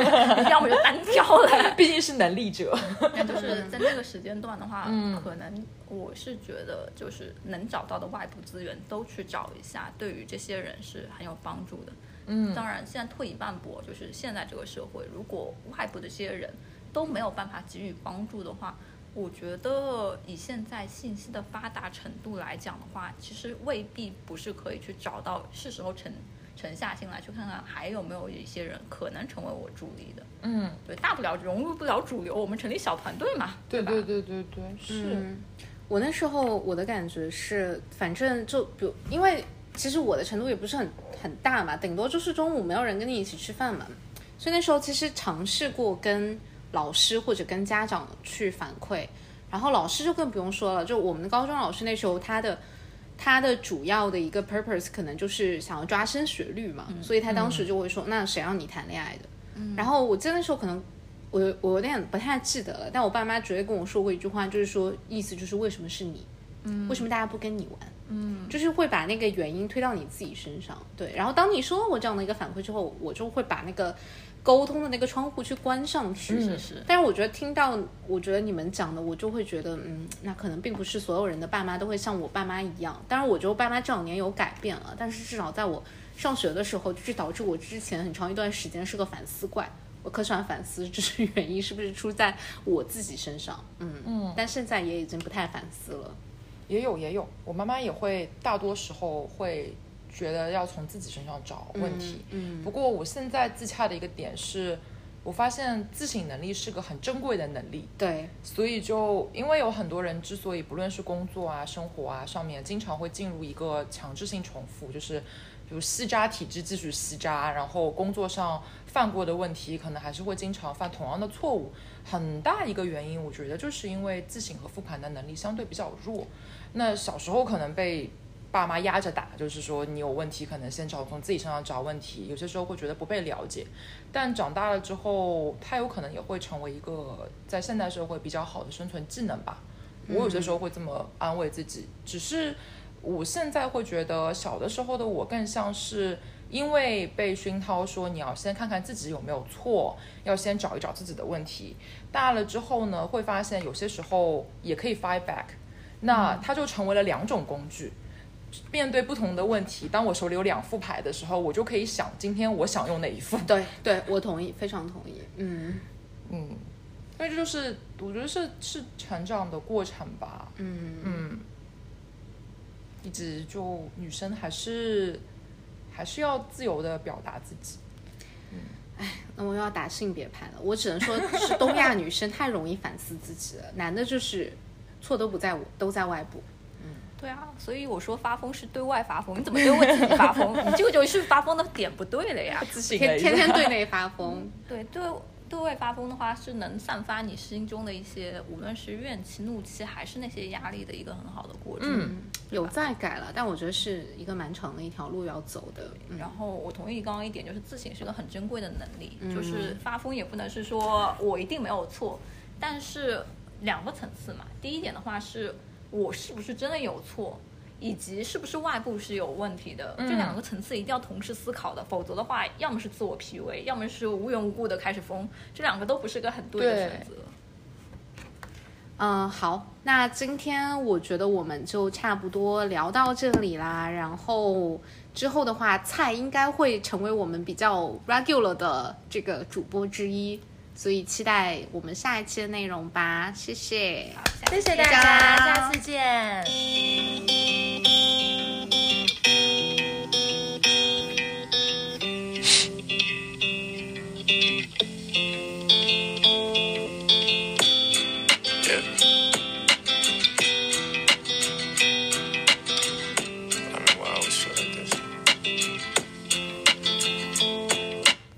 [LAUGHS] 要么 [LAUGHS] 就单挑了。毕竟是能力者。那就是在那个时间段的话，嗯可能我是觉得就是能找到的外部资源都去找一下，对于这些人是很有帮助的。嗯，当然，现在退一万步，就是现在这个社会，如果外部的这些人都没有办法给予帮助的话，我觉得以现在信息的发达程度来讲的话，其实未必不是可以去找到，是时候沉沉下心来去看看还有没有一些人可能成为我助力的。嗯，对，大不了融入不了主流，我们成立小团队嘛，吧？对对对对对，是，嗯，我那时候我的感觉是，反正就比如，因为其实我的程度也不是很很大嘛，顶多就是中午没有人跟你一起吃饭嘛，所以那时候其实尝试过跟老师或者跟家长去反馈，然然后老师就更不用说了，就我们的高中老师那时候他的。他的主要的一个 purpose 可能就是想要抓升学率嘛，所以他当时就会说：“那谁让你谈恋爱的？”然后我真的时候可能我我有点不太记得了，但我爸妈绝对跟我说过一句话，就是说意思就是为什么是你？嗯，为什么大家不跟你玩？嗯，就是会把那个原因推到你自己身上。对，然后当你收到我这样的一个反馈之后，我就会把那个。沟通的那个窗户去关上去，是是。但是我觉得听到，我觉得你们讲的，我就会觉得，嗯，那可能并不是所有人的爸妈都会像我爸妈一样。当然，我觉得爸妈这两年有改变了，但是至少在我上学的时候，就是导致我之前很长一段时间是个反思怪。[LAUGHS] 我可喜欢反思，这是原因是不是出在我自己身上？嗯嗯。但现在也已经不太反思了。也有也有，我妈妈也会，大多时候会。觉得要从自己身上找问题。嗯，不过我现在自洽的一个点是，我发现自省能力是个很珍贵的能力。对，所以就因为有很多人之所以不论是工作啊、生活啊上面，经常会进入一个强制性重复，就是比如吸渣体质继续吸渣，然后工作上犯过的问题，可能还是会经常犯同样的错误。很大一个原因，我觉得就是因为自省和复盘的能力相对比较弱。那小时候可能被。爸妈压着打，就是说你有问题，可能先找从自己身上找问题。有些时候会觉得不被了解，但长大了之后，他有可能也会成为一个在现代社会比较好的生存技能吧。我有些时候会这么安慰自己。只是我现在会觉得，小的时候的我更像是因为被熏陶说你要先看看自己有没有错，要先找一找自己的问题。大了之后呢，会发现有些时候也可以 fight back，那它就成为了两种工具。面对不同的问题，当我手里有两副牌的时候，我就可以想今天我想用哪一副。[LAUGHS] 对，对我同意，非常同意。嗯嗯，那这就是我觉得是是成长的过程吧。嗯嗯，一直就女生还是还是要自由的表达自己。嗯，哎，那我又要打性别牌了。我只能说是东亚女生太容易反思自己了，男的就是错都不在我，都在外部。对啊，所以我说发疯是对外发疯，你怎么对我自己发疯？[LAUGHS] 你这个就是发疯的点不对了呀！天天天对内发疯，对对对外发疯的话，是能散发你心中的一些，无论是怨气、怒气，还是那些压力的一个很好的过程。嗯，有在改了，但我觉得是一个蛮长的一条路要走的。然后我同意刚刚一点，就是自省是个很珍贵的能力，就是发疯也不能是说我一定没有错，但是两个层次嘛。第一点的话是。我是不是真的有错，以及是不是外部是有问题的？这两个层次一定要同时思考的，否则的话，要么是自我 PUA，要么是无缘无故的开始疯，这两个都不是个很对的选择。嗯，好，那今天我觉得我们就差不多聊到这里啦。然后之后的话，菜应该会成为我们比较 regular 的这个主播之一。所以期待我们下一期的内容吧。谢谢。谢谢大家下次见。